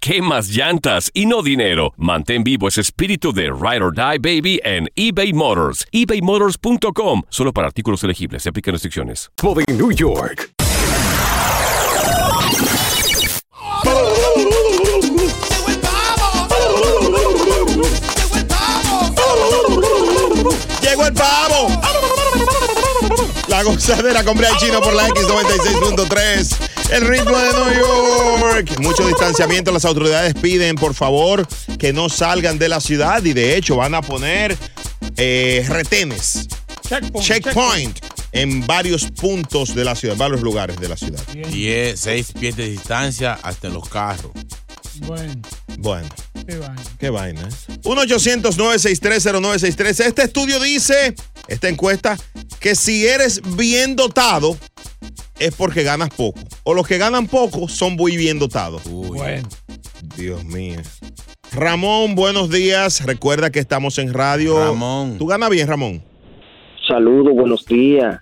quemas llantas y no dinero. Mantén vivo ese espíritu de Ride or Die Baby en eBay Motors. ebaymotors.com. Solo para artículos elegibles. Se aplican restricciones. Bob New York. Llegó el pavo. La gozadera con Brea y Chino por la X96.3. El ritmo de New York. Mucho distanciamiento. Las autoridades piden, por favor, que no salgan de la ciudad y de hecho van a poner eh, retenes. Checkpoint. En varios puntos de la ciudad, en varios lugares de la ciudad. 10, 6 pies de distancia hasta en los carros. Bueno, Bueno, qué vaina. qué vaina. ¿eh? 1-800-963-0963. Este estudio dice, esta encuesta, que si eres bien dotado es porque ganas poco. O los que ganan poco son muy bien dotados. Bueno. Dios mío. Ramón, buenos días. Recuerda que estamos en radio. Ramón. ¿Tú ganas bien, Ramón? Saludos, buenos días.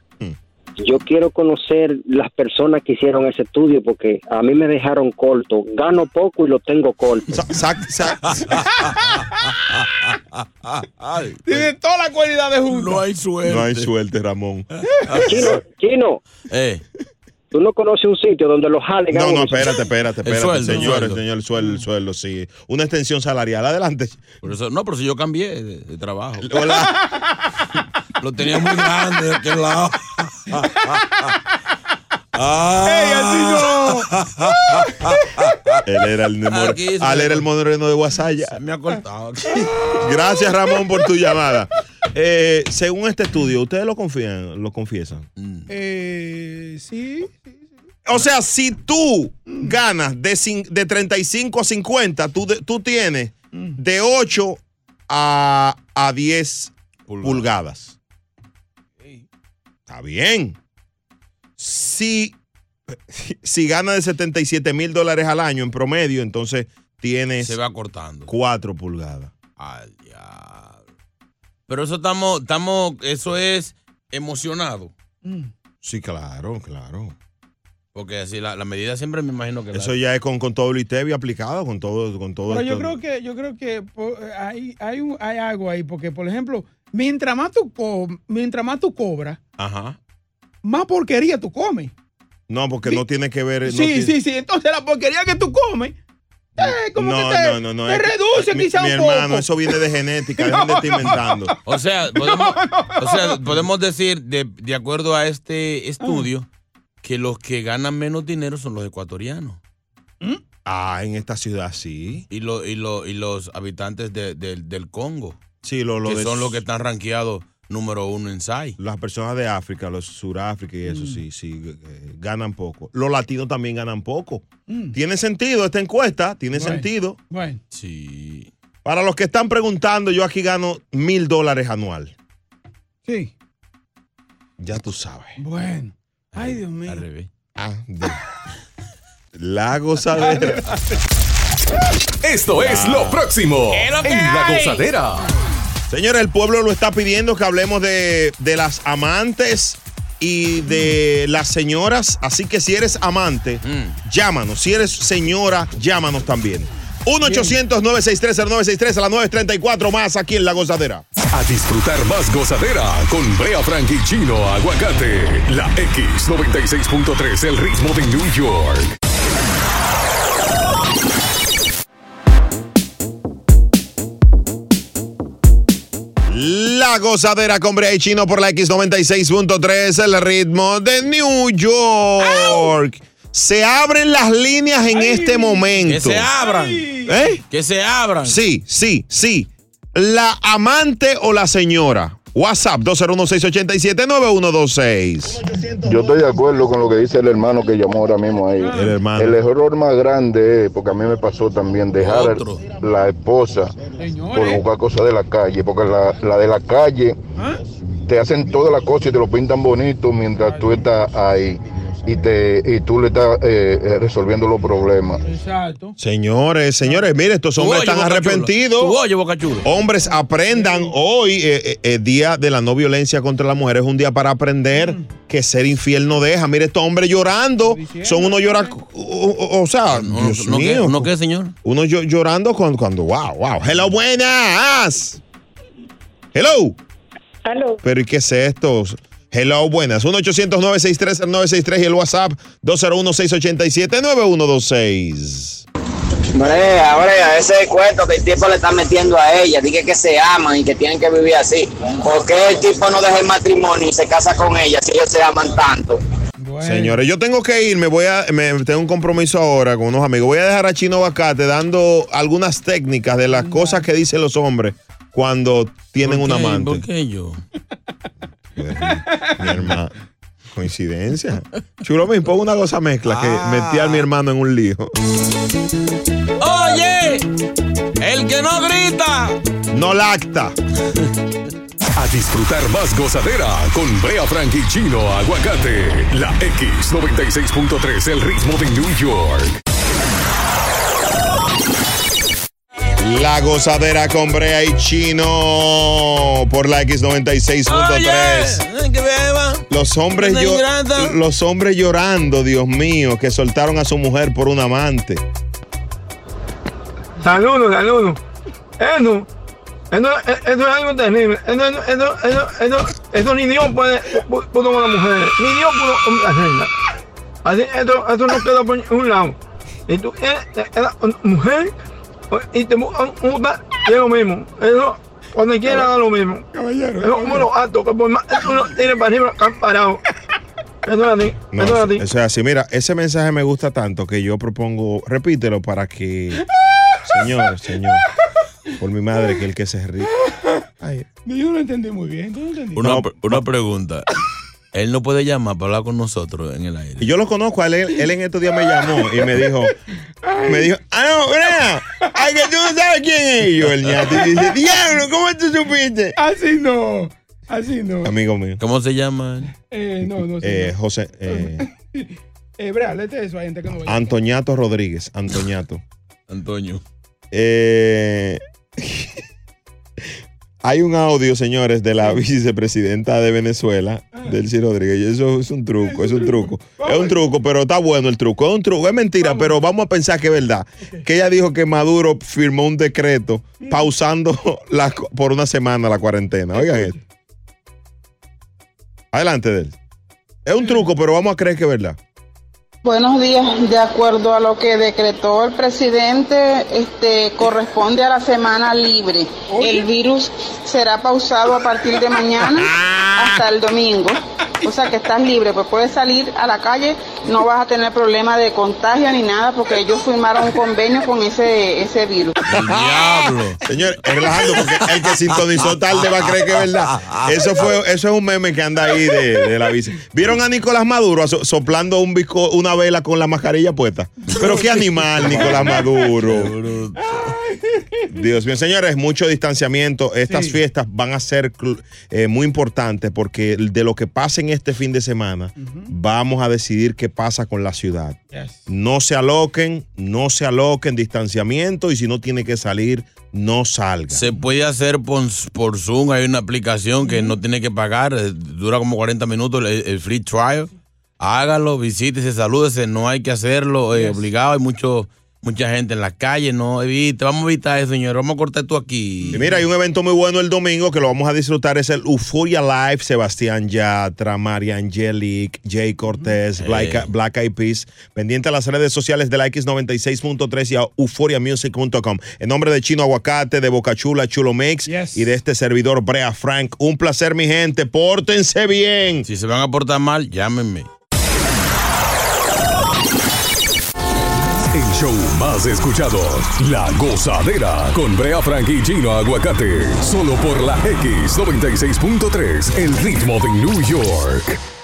Yo quiero conocer las personas que hicieron ese estudio porque a mí me dejaron corto. Gano poco y lo tengo corto. Tiene toda la cualidad de juntos. No hay suerte. No hay suerte, Ramón. Chino, Chino. Eh. ¿Tú no conoces un sitio donde los jalen? No, no, espérate, espérate, El espérate, sueldo, el señor, sueldo. señor, el sueldo, el sueldo, sí. Una extensión salarial. Adelante. Por eso, no, pero si yo cambié de, de trabajo. Hola. Lo tenía muy grande de aquel lado. ¡Ey, así Él era el, mor- Aquí se Al era el moreno de Guasaya. Me ha cortado. Gracias, Ramón, por tu llamada. Eh, según este estudio, ¿ustedes lo confían, lo confiesan? Eh, sí. O sea, si tú ganas de, cin- de 35 a 50, tú, de- tú tienes de 8 a, a 10 pulgadas. Está bien. Si, si ganas de 77 mil dólares al año en promedio, entonces tienes Se va cortando. 4 pulgadas. Al diablo. Pero eso estamos, estamos, eso es emocionado. Sí, claro, claro. Porque así la, la medida siempre me imagino que la- Eso ya es con, con todo el ITEVI aplicado, con todo, con todo Pero yo creo que, yo creo que po- hay, hay, un- hay algo ahí, porque, por ejemplo, mientras más tú, co- mientras más tú cobras, Ajá. más porquería tú comes. No, porque no tiene que ver. no sí, tiene- sí, sí. Entonces la porquería que tú comes, eh, como no, que te, no, no, no. te es que- reduce mi, quizá mi un hermano, poco. eso viene de genética, dejen de inventando. O sea, podemos, o sea, podemos decir, de, de acuerdo a este estudio, que los que ganan menos dinero son los ecuatorianos. Ah, en esta ciudad sí. Y, lo- y, lo- y los habitantes de- del- del Congo. Sí, lo, lo que de- son los que están rankeados número uno en SAI. Las personas de África, los Suráfrica y Mm. eso sí, sí, eh, ganan poco. Los latinos también ganan poco. Mm. Tiene sentido esta encuesta, tiene Bueno. sentido. Bueno. Sí. Para los que están preguntando, yo aquí gano mil dólares anual. Sí. Ya tú sabes. Bueno. Ay, Dios mío. Ah, de- La gozadera. Esto es lo próximo ¿Qué es lo que en la gozadera. Señores, el pueblo lo está pidiendo que hablemos de, de las amantes y de las señoras. Así que si eres amante, llámanos. Si eres señora, llámanos también. 1-800-963-0963 a las 9.34 más aquí en La Gozadera. A disfrutar más gozadera con Brea Frank y Chino Aguacate. La X96.3, el ritmo de New York. La Gozadera con Brea y Chino por la X96.3, el ritmo de New York. Se abren las líneas en este momento. Que se abran. ¿Eh? Que se abran. Sí, sí, sí. La amante o la señora. WhatsApp 201-687-9126. Yo estoy de acuerdo con lo que dice el hermano que llamó ahora mismo ahí. El hermano. El error más grande es, porque a mí me pasó también, dejar a la esposa por buscar cosas de la calle, porque la, la de la calle te hacen todas las cosas y te lo pintan bonito mientras tú estás ahí y, te, y tú le estás eh, eh, resolviendo los problemas. Exacto. Señores, señores, mire, estos hombres oye, están arrepentidos. Oye. Hombres, aprendan hoy, eh, eh, el día de la no violencia contra la mujer, es un día para aprender que ser infiel no deja. Mire, estos hombres llorando, son unos llora, o, o- o sea, Dios no, ¿qué? mío. ¿No qué, señor? Unos llo- llorando cuando, cuando, wow, wow. Hello, buenas. Hello. Aló. Pero ¿y qué es esto? Hello, buenas. 1-800-963-963 y el WhatsApp 201-687-9126. Brea, brea, ese cuento que el tipo le está metiendo a ella, dije que se aman y que tienen que vivir así. ¿Por qué el tipo no deja el matrimonio y se casa con ella si ellos se aman tanto? Señores, yo tengo que ir, me voy a, me, tengo un compromiso ahora con unos amigos. Voy a dejar a Chino Bacate dando algunas técnicas de las cosas que dicen los hombres cuando tienen un amante. ¿Por qué yo? Mi hermano. Coincidencia. Chulo, me pongo una cosa mezcla que metí a mi hermano en un lío. Oye, el que no grita. No lacta. A disfrutar más gozadera con Brea Frank y Chino Aguacate. La X96.3, el ritmo de New York. La gozadera con Brea y Chino por la X96.3. Que beba. Los hombres, los hombres llorando, Dios mío, que soltaron a su mujer por un amante. Saludos, saludos. Eso, eso, eso es algo terrible. Eso, eso, eso, eso, eso, eso ni Dios puede, pudo con la mujer. Ni Dios pudo hacerla. Así, eso, eso no queda por un lado. Y tú eres, eres una mujer y te tal, y es lo mismo. Eso, cuando quiera da lo mismo. Caballero. Eso como los actos, que por más uno tire para arriba, están parados. Eso es así, No, eso es eso es así. Mira, ese mensaje me gusta tanto que yo propongo, repítelo para que, señor, señor, por mi madre, que el que se ríe. Ay, Yo no lo entendí muy bien. ¿tú no entendí? Una, una pregunta. Él no puede llamar para hablar con nosotros en el aire. Y yo lo conozco, a él, él en estos días me llamó y me dijo, me dijo, ah, no, Brea, ay, que tú no sabes quién es. Y yo, el ñato, y dice, diablo, ¿cómo tú supiste? Así no. Así no. Amigo mío. ¿Cómo se llama? Eh, no, no sé. Eh, José, eh, Eh, léete eso a gente que no vaya. Antoñato Rodríguez, Antoñato. Antonio. Eh, hay un audio, señores, de la vicepresidenta de Venezuela, Delcy Rodríguez. Eso es un truco, es un truco. Es un truco, pero está bueno el truco. Es un truco, es mentira, pero vamos a pensar que es verdad. Que ella dijo que Maduro firmó un decreto pausando la, por una semana la cuarentena. Oigan esto. Adelante, Del. Es un truco, pero vamos a creer que es verdad. Buenos días. De acuerdo a lo que decretó el presidente, este corresponde a la semana libre. El virus será pausado a partir de mañana hasta el domingo. O sea que estás libre, pues puedes salir a la calle, no vas a tener problema de contagio ni nada porque ellos firmaron un convenio con ese ese virus. Diablo. Señor, es relajando porque el que sintonizó tarde va a creer que es verdad. Eso fue, eso es un meme que anda ahí de, de la vice. ¿Vieron a Nicolás Maduro so- soplando un bizco- una vela con la mascarilla puesta? Pero qué animal, Nicolás Maduro. Dios mío, señores, mucho distanciamiento. Estas Sí. fiestas van a ser eh, muy importantes porque de lo que pase en este fin de semana, vamos a decidir qué pasa con la ciudad. No se aloquen, no se aloquen, distanciamiento y si no tiene que salir, no salga. Se puede hacer por, por Zoom, hay una aplicación que no tiene que pagar, eh, dura como 40 minutos el, el free trial. Hágalo, visítese, salúdese, no hay que hacerlo eh, obligado, hay mucho, mucha gente en la calle, no evite, vamos a evitar eso, señor, vamos a cortar esto aquí. Y mira, hay un evento muy bueno el domingo que lo vamos a disfrutar. Es el Euphoria Live. Sebastián Yatra, María Angelic, Jay Cortés, Black, Black Eyed Peas. Pendiente a las redes sociales de la X96.3 y a euphoriamusic.com. En nombre de Chino Aguacate, de Boca Chula, Chulo Mix y de este servidor Brea Frank. Un placer, mi gente. Pórtense bien. Si se van a portar mal, llámenme. Más escuchado, La Gozadera, con Brea Frank y Chino Aguacate. Solo por la X96.3, el ritmo de New York.